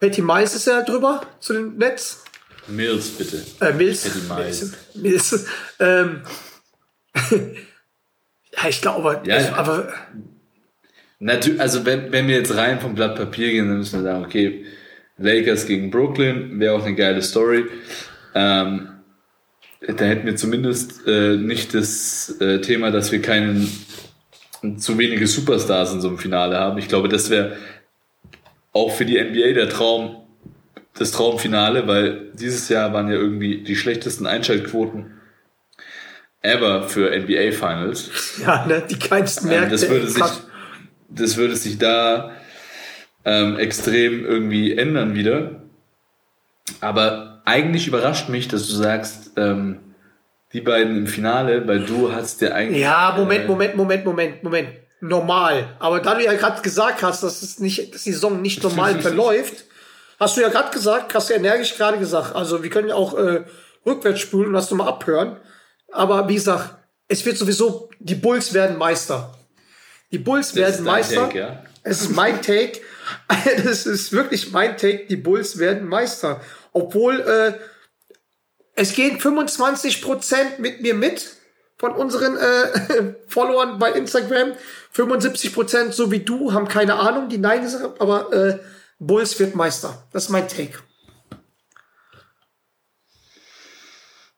Patty Miles ist ja drüber zu den Nets. Mills, bitte. Äh, Mills. Patty Miles. Mills. Ähm, ja, ich glaube, Ja, ich, ja. aber Natürlich, also wenn, wenn wir jetzt rein vom Blatt Papier gehen, dann müssen wir sagen, okay, Lakers gegen Brooklyn wäre auch eine geile Story. Ähm, da hätten wir zumindest äh, nicht das äh, Thema, dass wir keinen zu wenige Superstars in so einem Finale haben. Ich glaube, das wäre auch für die NBA der Traum, das Traumfinale, weil dieses Jahr waren ja irgendwie die schlechtesten Einschaltquoten ever für NBA Finals. ja, ne, die kleinsten Ähm, Märkte. das, würde sich, das würde sich da ähm, extrem irgendwie ändern wieder. Aber eigentlich überrascht mich, dass du sagst, ähm, die beiden im Finale, weil du hast ja eigentlich. Ja, Moment, äh, Moment, Moment, Moment, Moment. Normal. Aber da du ja gerade gesagt hast, dass es nicht, dass die Saison nicht normal verläuft, hast du ja gerade gesagt, hast du energisch gerade gesagt. Also wir können ja auch äh, rückwärts spulen und das nochmal abhören. Aber wie gesagt, es wird sowieso, die Bulls werden Meister. Die Bulls das werden Meister. Take, ja? Es ist mein Take. Das ist wirklich mein Take. Die Bulls werden Meister. Obwohl äh, es gehen 25% mit mir mit von unseren äh, Followern bei Instagram. 75% so wie du haben keine Ahnung, die Nein gesagt haben, aber äh, Bulls wird Meister. Das ist mein Take.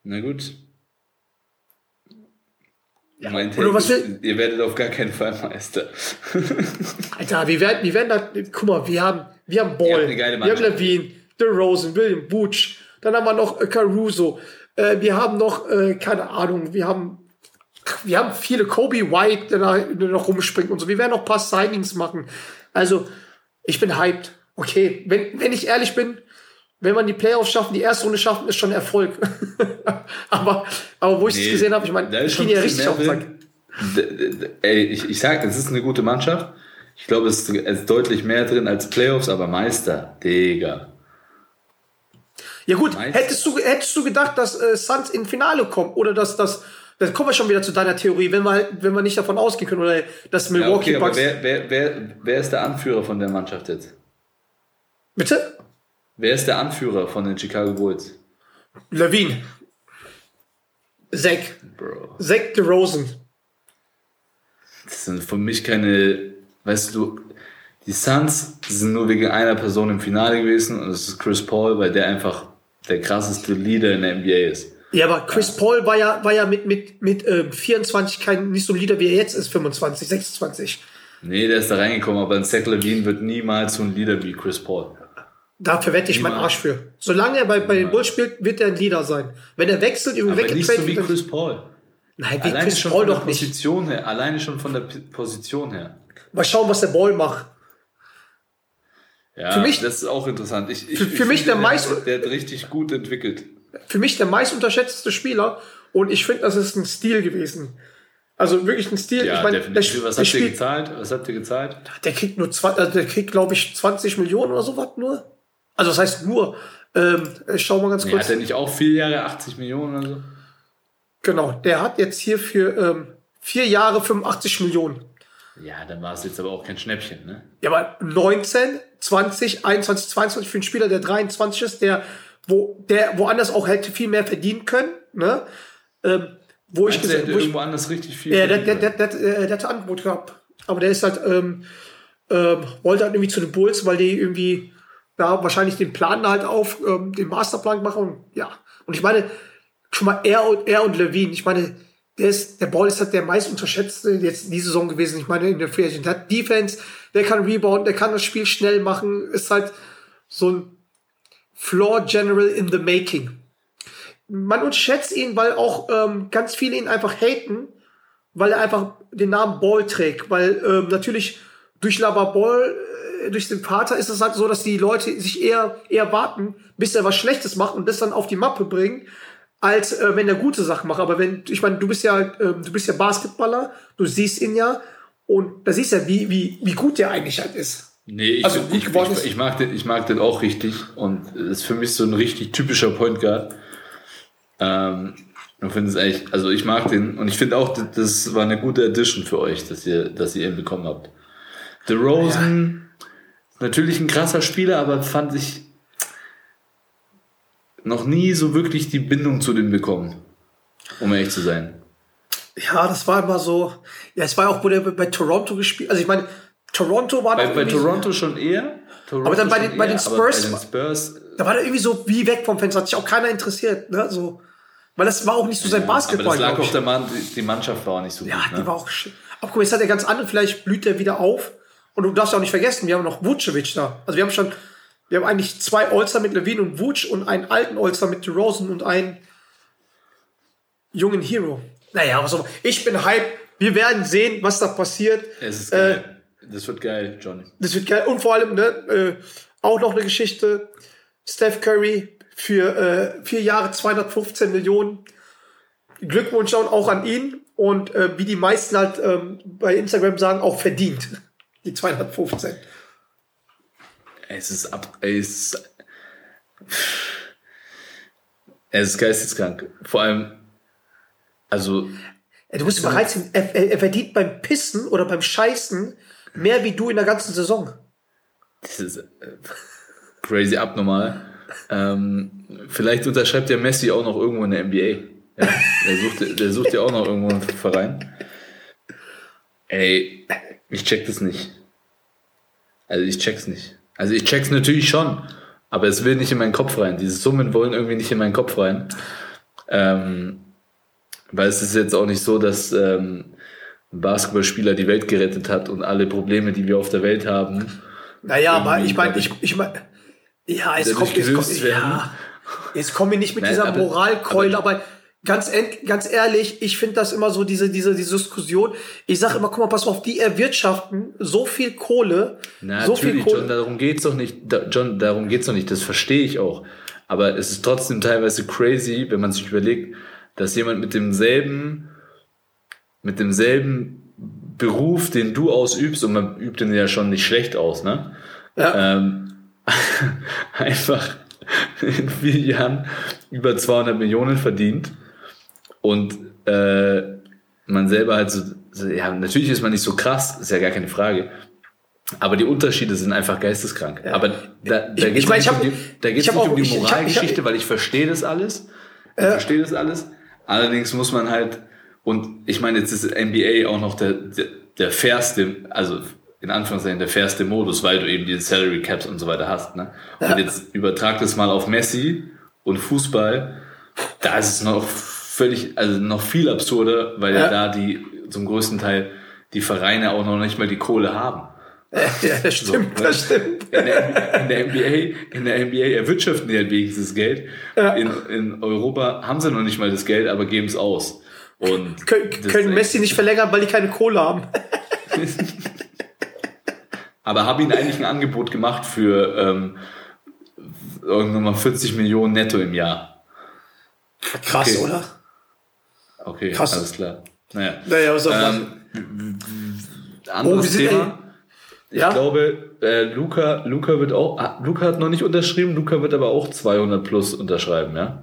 Na gut. mein oder was Take ist, ihr werdet auf gar keinen Fall Meister. Alter, wir werden, wir werden da, guck mal, wir haben, wir haben Ball, wir haben. Levine, DeRozan, William Butch, dann haben wir noch äh, Caruso, äh, wir haben noch, äh, keine Ahnung, wir haben, wir haben viele Kobe White, der, da, der noch rumspringt und so. Wir werden noch ein paar Signings machen. Also, ich bin hyped. Okay, wenn, wenn ich ehrlich bin, wenn man die Playoffs schaffen, die erste Runde schaffen, ist schon Erfolg. aber, aber wo ich es Nee, gesehen habe, ich meine, ich gehe ja richtig auf den Sack. Ey, ich, ich sag, es ist eine gute Mannschaft. Ich glaube, es ist, deutlich mehr drin als Playoffs, aber Meister, Digga. Ja gut, Meister. hättest du, hättest du gedacht, dass äh, Suns in Finale kommen oder dass das, dann kommen wir schon wieder zu deiner Theorie, wenn wir halt, wenn wir nicht davon ausgehen können oder dass Ja, Milwaukee okay, aber Bucks. wer, wer, wer, wer ist der Anführer von der Mannschaft jetzt? Bitte? Wer ist der Anführer von den Chicago Bulls? Levine. Zach. Bro. Zach DeRozan. Das sind für mich keine, weißt du, die Suns sind nur wegen einer Person im Finale gewesen und das ist Chris Paul, weil der einfach der krasseste Leader in der NBA ist. Ja, aber Chris Paul war ja, war ja mit, mit, mit ähm, 24 kein, nicht so ein Leader, wie er jetzt ist, 25, 26. Nee, der ist da reingekommen, aber ein Zach Levine wird niemals so ein Leader wie Chris Paul. Dafür wette ich meinen. Arsch für. Solange er bei, bei den Bulls spielt, wird er ein Leader sein. Wenn er wechselt, irgendwie Aber nicht so wie weggetradet Chris Paul. Nein, wie Alleine Chris schon Paul von der doch nicht. Position her. Alleine schon von der P Position her. Mal schauen, was der Ball macht. Ja, Für mich- das ist auch interessant. Ich, ich, Für- für ich mich finde, der meist- Der hat richtig gut entwickelt. Für mich der meist unterschätzte Spieler und ich finde, das ist ein Stil gewesen. Also wirklich ein Stil. Ja, ich meine, Was der habt ihr gezahlt? Was habt ihr gezahlt? der kriegt nur zwei, also der kriegt, glaube ich, 20 Millionen oder sowas nur. Also das heißt nur, ähm, ich schau mal ganz Nee, kurz. hat er nicht auch vier Jahre 80 Millionen oder so? Genau, der hat jetzt hier für ähm, vier Jahre 85 Millionen. Ja, dann war es jetzt aber auch kein Schnäppchen, ne? Ja, aber 19, 20, 21, 22 für einen Spieler, der 23 ist, der, wo, der woanders auch hätte viel mehr verdienen können, ne? Ähm, wo ich Meinst gesagt hätte wo ich, irgendwo anders richtig viel. ja, der, der, der, der, der, der hatte Angebot gehabt. Aber der ist halt, ähm, ähm, wollte halt irgendwie zu den Bulls, weil die irgendwie da wahrscheinlich den Plan halt auf, ähm, den Masterplan machen. Und, ja. Und ich meine, schon mal er und, er und Levine, ich meine, der ist, der Ball ist halt der meist unterschätzte jetzt die Saison gewesen. Ich meine, in der Free Agent der hat Defense, der kann Rebound, der kann das Spiel schnell machen, ist halt so ein Floor General in the making. Man unterschätzt ihn, weil auch ähm, ganz viele ihn einfach haten, weil er einfach den Namen Ball trägt. Weil ähm, natürlich durch Lava Ball, äh, durch den Vater ist es halt so, dass die Leute sich eher, eher warten, bis er was Schlechtes macht und das dann auf die Mappe bringen, als äh, wenn er gute Sachen macht. Aber wenn, ich meine, du bist ja, ähm, du bist ja Basketballer, du siehst ihn ja und da siehst du ja, wie, wie, wie gut der eigentlich halt ist. Nee, ich, Also ich, ich, ist- ich, mag den, ich mag den auch richtig und ist für mich so ein richtig typischer Point Guard. Ähm, und finde es eigentlich, also ich mag den und ich finde auch, das- war eine gute Addition für euch, dass ihr, dass ihr ihn bekommen habt. The Rosen, natürlich ein krasser Spieler, aber fand ich noch nie so wirklich die Bindung zu dem bekommen. Um ehrlich zu sein. Ja, das war immer so. Ja, es war auch, wo der bei Toronto gespielt. Also ich meine, Toronto war Bei, bei Toronto schon eher. Toronto Aber dann bei den- bei den Spurs Bei den Spurs Da war der irgendwie so wie weg vom Fenster, hat sich auch keiner interessiert, ne? So. Weil das war auch nicht so sein Basketball. Aber das lag auf der Mann, die- Mannschaft war auch nicht so Ja, gut. die Ne? war auch. Aber guck mal, jetzt hat er ganz andere, vielleicht blüht er wieder auf. Und du darfst ja auch nicht vergessen, wir haben noch Vucevic da. Also wir haben schon, wir haben eigentlich zwei All-Star mit Levine und Vuce und einen alten All-Star mit DeRozan und einen jungen Hero. Naja, aber so, ich bin hype. Wir werden sehen, was da passiert. Es ist Äh, geil. Das wird geil, Johnny. Das wird geil. Und vor allem, ne, äh, auch noch eine Geschichte. Steph Curry für äh, vier Jahre 215 Millionen. Glückwunsch auch an ihn. Und äh, wie die meisten halt ähm, bei Instagram sagen, auch verdient. Die 215. Es ist ab. Es ist, es ist geisteskrank. Vor allem, also, du musst reinziehen, er, er, er verdient beim Pissen oder beim Scheißen mehr wie du in der ganzen Saison. das ist äh, crazy abnormal. Ähm, vielleicht unterschreibt der Messi auch noch irgendwo in der NBA. Ja, der, sucht, der sucht ja auch noch irgendwo einen Verein. Ey, ich check das nicht. Also ich check's nicht. Also ich check's natürlich schon, aber es will nicht in meinen Kopf rein. Diese Summen wollen irgendwie nicht in meinen Kopf rein. Ähm, weil es ist jetzt auch nicht so, dass ähm, Basketballspieler die Welt gerettet hat und alle Probleme, die wir auf der Welt haben, Naja, aber ich meine, ich, ich meine, ja, es kommt, es kommt, ja, jetzt kommen wir nicht mit Nein, dieser aber- Moralkeule, aber- aber, ganz, ganz ehrlich, ich finde das immer so, diese, diese, diese Diskussion. Ich sage immer, guck mal, pass mal auf, die erwirtschaften so viel Kohle, Na, so viel natürlich, Kohle. John, darum geht's doch nicht. Da, John, darum geht's doch nicht. Das verstehe ich auch. Aber es ist trotzdem teilweise crazy, wenn man sich überlegt, dass jemand mit demselben, mit demselben Beruf, den du ausübst, und man übt den ja schon nicht schlecht aus, ne? Ja. Ähm, einfach in vier Jahren über 200 Millionen verdient und äh, man selber halt so, ja, natürlich ist man nicht so krass, ist ja gar keine Frage. Aber die Unterschiede sind einfach geisteskrank. Aber da, da geht es nicht, ich um die, da geht's nicht auch- um die Moralgeschichte, weil ich verstehe das alles. Ich verstehe das alles. Allerdings muss man halt, und ich meine, jetzt ist NBA auch noch der, der, der fairste, also in Anführungszeichen der fairste Modus, weil du eben diese Salary Caps und so weiter hast. Ne? Und jetzt übertrag das mal auf Messi und Fußball. Da ist es noch völlig, also noch viel absurder, weil ja, Ja. da die zum größten Teil die Vereine auch noch nicht mal die Kohle haben. ja, das stimmt, So, das stimmt. In der, in der NBA, in der NBA erwirtschaften die halt wenigstens Geld. Ja. In, in Europa haben sie noch nicht mal das Geld, aber geben es aus. Und Können, können Messi nicht verlängern, weil die keine Kohle haben. Aber habe ihnen eigentlich ein Angebot gemacht für ähm, irgendwann mal 40 Millionen netto im Jahr. Krass, Okay. oder? Okay, Krass. alles klar. Naja. Naja, was Ähm, anderes Oh, wir sind, Thema. Ich Ja? glaube, äh, Luca, Luca wird auch, ah, Luca hat noch nicht unterschrieben, Luca wird aber auch 200 plus unterschreiben, ja?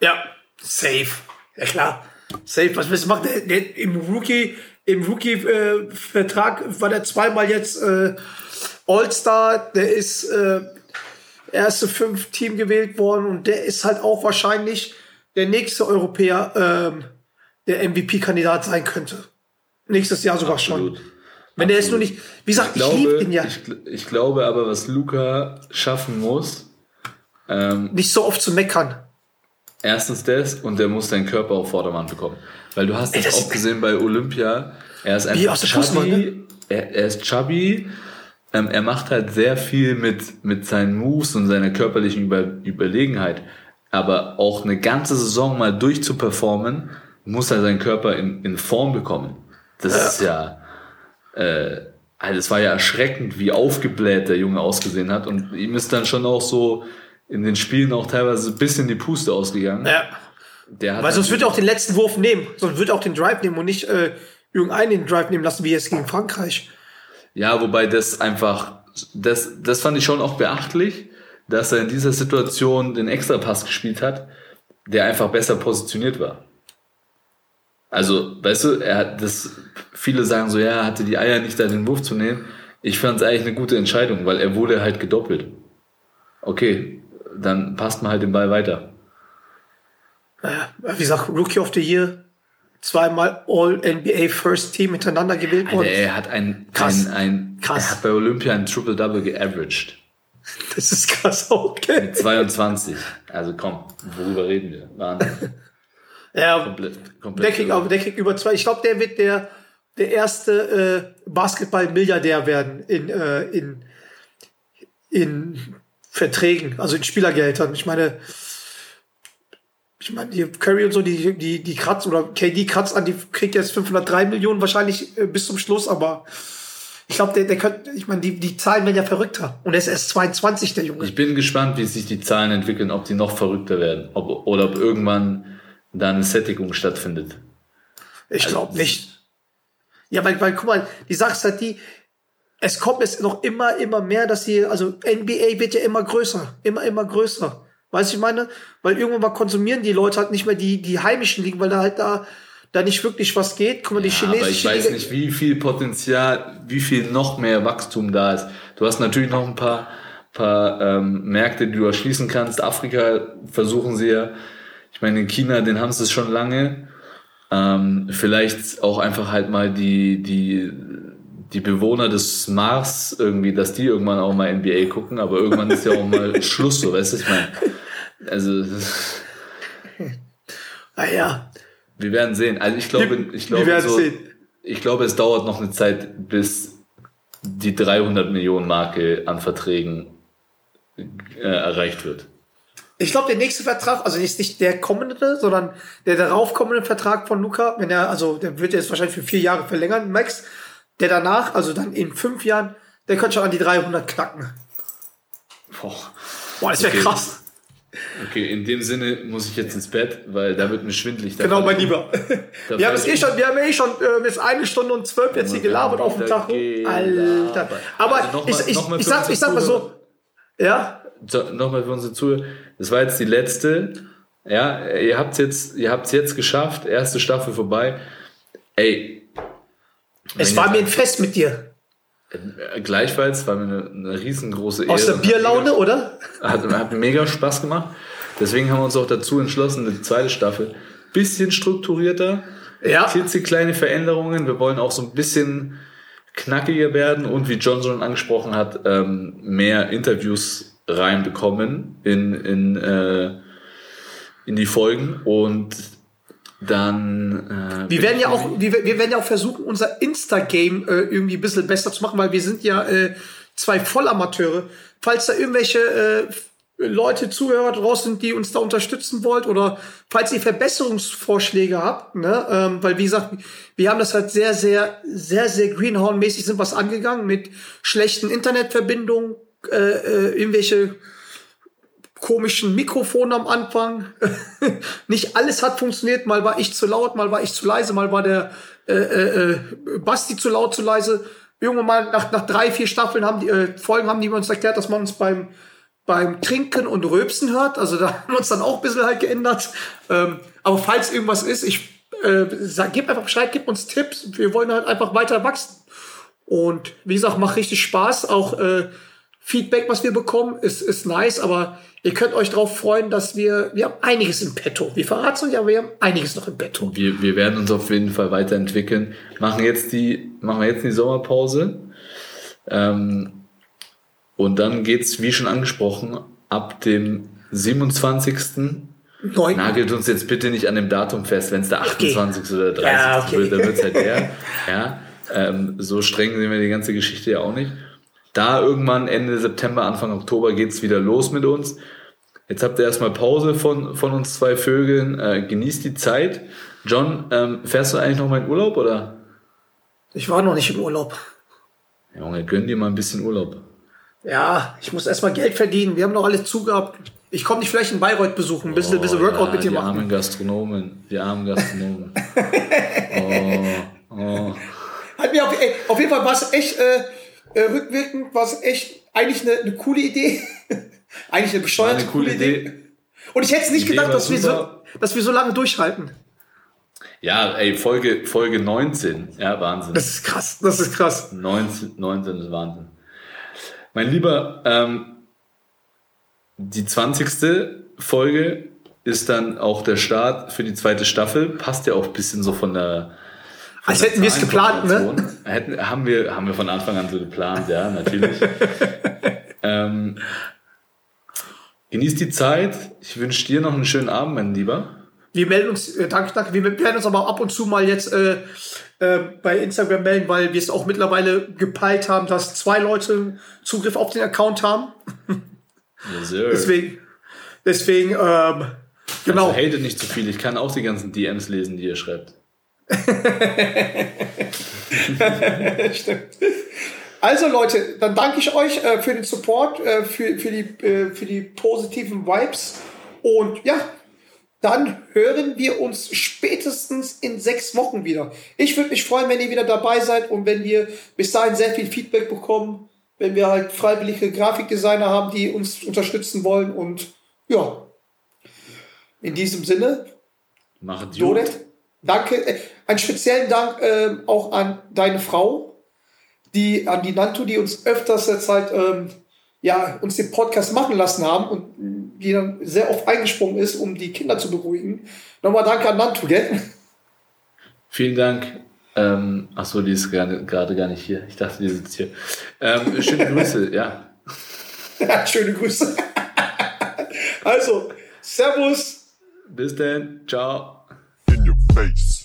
Ja, safe. Ja klar. Safe. Was du machen? Der, der, Im Rookie, im Rookie-Vertrag war der zweimal jetzt äh, All-Star. Der ist äh, erste fünf Team gewählt worden und der ist halt auch wahrscheinlich der nächste Europäer, ähm, der MVP-Kandidat sein könnte. Nächstes Jahr sogar Absolut. schon. Wenn der ist nur nicht, wie gesagt, ich, glaube, liebe ihn ja ich, ich glaube aber, was Luca schaffen muss, ähm, nicht so oft zu meckern. Erstens das und der muss seinen Körper auf Vordermann bekommen. Weil du hast das, das auch gesehen bei Olympia. Er ist einfach chubby. ne? Er, er ist chubby. Ähm, er macht halt sehr viel mit, mit seinen Moves und seiner körperlichen Über Überlegenheit. Aber auch eine ganze Saison mal durchzuperformen, muss er seinen Körper in, in Form bekommen. Das ist ja, äh, also es war ja erschreckend, wie aufgebläht der Junge ausgesehen hat. Und ihm ist dann schon auch so in den Spielen auch teilweise ein bisschen die Puste ausgegangen. Ja. Der hat Weil sonst wird er auch den letzten Wurf nehmen. Sonst wird er auch den Drive nehmen und nicht äh, irgendeinen den Drive nehmen lassen, wie jetzt gegen Frankreich. Ja, wobei das einfach, das, das fand ich schon auch beachtlich, dass er in dieser Situation den Extrapass gespielt hat, der einfach besser positioniert war. Also, weißt du, er hat das, viele sagen so, ja, er hatte die Eier nicht da den Wurf zu nehmen. Ich fand es eigentlich eine gute Entscheidung, weil er wurde halt gedoppelt. Okay, dann passt man halt den Ball weiter. Naja, wie gesagt, Rookie of the Year, zweimal All-NBA First Team hintereinander gewählt Alter, worden. er hat ein, Krass. ein, ein Krass. er hat bei Olympia ein Triple-Double geaveraged. Das ist krass, okay. 22. Also komm, worüber reden wir? Wahnsinn. Ja, Komplett, komplett. der kriegt, aber der kriegt über zwei. Ich glaube, der wird der, der erste äh, Basketball-Milliardär werden in, äh, in, in Verträgen, also in Spielergeldern. Ich meine, ich meine, die Curry und so, die, die, die kratzt, oder KD kratzt an, die kriegt jetzt 503 Millionen wahrscheinlich äh, bis zum Schluss, aber ich glaube, der, der könnte, ich meine, die, die Zahlen werden ja verrückter. Und er ist erst 22, der Junge. Ich bin gespannt, wie sich die Zahlen entwickeln, ob die noch verrückter werden. Ob, oder ob irgendwann da eine Sättigung stattfindet. Ich Also, glaube nicht. Ja, weil, weil, guck mal, die Sache ist halt die, es kommt jetzt noch immer, immer mehr, dass sie, also NBA wird ja immer größer, immer, immer größer. Weißt du, ich meine? Weil irgendwann mal konsumieren die Leute halt nicht mehr die, die heimischen Ligen, weil da halt da, da nicht wirklich was geht. Guck mal, die Ja, chinesische aber ich weiß Liga- nicht, wie viel Potenzial, wie viel noch mehr Wachstum da ist. Du hast natürlich noch ein paar, paar ähm, Märkte, die du erschließen kannst. Afrika versuchen sie ja. Ich meine, in China, den haben sie es schon lange. Ähm, vielleicht auch einfach halt mal die, die, die Bewohner des Mars irgendwie, dass die irgendwann auch mal NBA gucken, aber irgendwann ist ja auch mal Schluss, so, weißt du, ich meine. Also, Ah ja, wir werden sehen. Also ich glaube, ich glaube, so, ich glaube, es dauert noch eine Zeit, bis die 300 Millionen Marke an Verträgen äh, erreicht wird. Ich glaube, der nächste Vertrag, also jetzt nicht der kommende, sondern der darauf kommende Vertrag von Luca, wenn er, also der wird jetzt wahrscheinlich für vier Jahre verlängern, Max, der danach, also dann in fünf Jahren, der könnte schon an die 300 knacken. Boah. Boah, das wäre Okay. krass. Okay, in dem Sinne muss ich jetzt ins Bett, weil da wird mir schwindelig. Da Genau, mein Lieber. Wir haben es eh schon, wir haben eh schon äh, jetzt eine Stunde und zwölf jetzt hier gelabert auf dem Tacho. Alter. Aber Also noch mal- ich, ich, ich, sag, ich sag mal so, ja, So, nochmal für unsere Zuhörer. Das war jetzt die letzte. Ja, ihr habt's jetzt, ihr habt's jetzt geschafft. Erste Staffel vorbei. Ey. Es war mir ein Fest mit dir. Äh, Gleichfalls war mir eine, eine riesengroße Ehre. Aus der Bierlaune, oder? Hat, hat mega Spaß gemacht. Deswegen haben wir uns auch dazu entschlossen, eine zweite Staffel bisschen strukturierter, Ja. klitzekleine Veränderungen. Wir wollen auch so ein bisschen knackiger werden und wie John schon angesprochen hat, ähm, mehr Interviews reinbekommen in, in, äh, in die Folgen und dann äh, Wir werden ja auch, wir, wir werden ja auch versuchen, unser Insta-Game äh, irgendwie ein bisschen besser zu machen, weil wir sind ja äh, zwei Vollamateure. Falls da irgendwelche äh, Leute, Zuhörer draußen sind, die uns da unterstützen wollt oder falls ihr Verbesserungsvorschläge habt, ne, ähm, weil wie gesagt, wir haben das halt sehr, sehr, sehr, sehr Greenhorn-mäßig sind was angegangen mit schlechten Internetverbindungen, äh, äh, irgendwelche komischen Mikrofonen am Anfang. nicht alles hat funktioniert. Mal war ich zu laut, mal war ich zu leise, mal war der äh, äh, äh Basti zu laut, zu leise. Irgendwann mal nach, nach drei, vier Staffeln haben die äh, Folgen haben die uns erklärt, dass man uns beim beim Trinken und Röpsen hört. Also da haben wir uns dann auch ein bisschen halt geändert. Ähm, aber falls irgendwas ist, ich äh, sag, gebt einfach Bescheid, gebt uns Tipps. Wir wollen halt einfach weiter wachsen. Und wie gesagt, macht richtig Spaß. Auch äh, Feedback, was wir bekommen, ist, ist nice, aber ihr könnt euch darauf freuen, dass wir, wir haben einiges im Petto. Wir verraten nicht, aber wir haben einiges noch im Petto. Wir, wir werden uns auf jeden Fall weiterentwickeln. Machen jetzt die, machen wir jetzt die Sommerpause. Ähm, und dann geht's, wie schon angesprochen, ab dem 27. Neun. Nagelt uns jetzt bitte nicht an dem Datum fest, wenn es der 28. Okay. oder 30. Ja, okay. wird, dann wird's halt der. ja, ähm, so streng sehen wir die ganze Geschichte ja auch nicht. Da irgendwann Ende September, Anfang Oktober geht's wieder los mit uns. Jetzt habt ihr erstmal Pause von, von uns zwei Vögeln. Äh, genießt die Zeit. John, ähm, fährst du eigentlich noch mal in Urlaub oder? Ich war noch nicht im Urlaub. Junge, gönn dir mal ein bisschen Urlaub. Ja, ich muss erstmal Geld verdienen. Wir haben noch alles zugehabt. Ich komme dich vielleicht in Bayreuth besuchen, ein bisschen, oh, bisschen Workout ja, mit dir die machen. Die armen Gastronomen, die armen Gastronomen. oh, oh. Hat mir auf, ey, auf jeden Fall war es echt, äh, äh, rückwirkend war es echt eigentlich eine, eine coole Idee. eigentlich eine bescheuerte eine coole Idee. Idee. Und ich hätte es nicht Idee gedacht, dass wir, so, dass wir so lange durchhalten. Ja, ey, Folge, Folge 19. Ja, Wahnsinn. Das ist krass, das ist krass. 19, 19 ist Wahnsinn. Mein Lieber, ähm, die 20. Folge ist dann auch der Start für die zweite Staffel. Passt ja auch ein bisschen so von der als hätten wir es geplant, ne? Hätten, haben, wir, haben wir von Anfang an so geplant, ja, natürlich. ähm, genieß die Zeit. Ich wünsche dir noch einen schönen Abend, mein Lieber. Wir melden uns, äh, danke, danke, wir werden uns aber ab und zu mal jetzt äh, äh, bei Instagram melden, weil wir es auch mittlerweile gepeilt haben, dass zwei Leute Zugriff auf den Account haben. Yes, sir. deswegen, deswegen, ähm, genau. Also hate nicht zu viel. Ich kann auch die ganzen DMs lesen, die ihr schreibt. Stimmt. Also Leute, dann danke ich euch äh, für den Support, äh, für, für, die, äh, für die positiven Vibes. Und ja, dann hören wir uns spätestens in sechs Wochen wieder. Ich würde mich freuen, wenn ihr wieder dabei seid und wenn wir bis dahin sehr viel Feedback bekommen, wenn wir halt freiwillige Grafikdesigner haben, die uns unterstützen wollen. Und ja, in diesem Sinne, Macht Jodet. Danke, äh, einen speziellen Dank äh, auch an deine Frau, die an die Nantu, die uns öfters der Zeit ähm, ja uns den Podcast machen lassen haben und die dann sehr oft eingesprungen ist, um die Kinder zu beruhigen. Nochmal danke an Nantu, gell? Vielen Dank. Ähm, achso, die ist gerade gar nicht hier. Ich dachte, die sitzt hier. Ähm, schöne Grüße, ja. ja. Schöne Grüße. also, Servus. Bis dann. Ciao. face.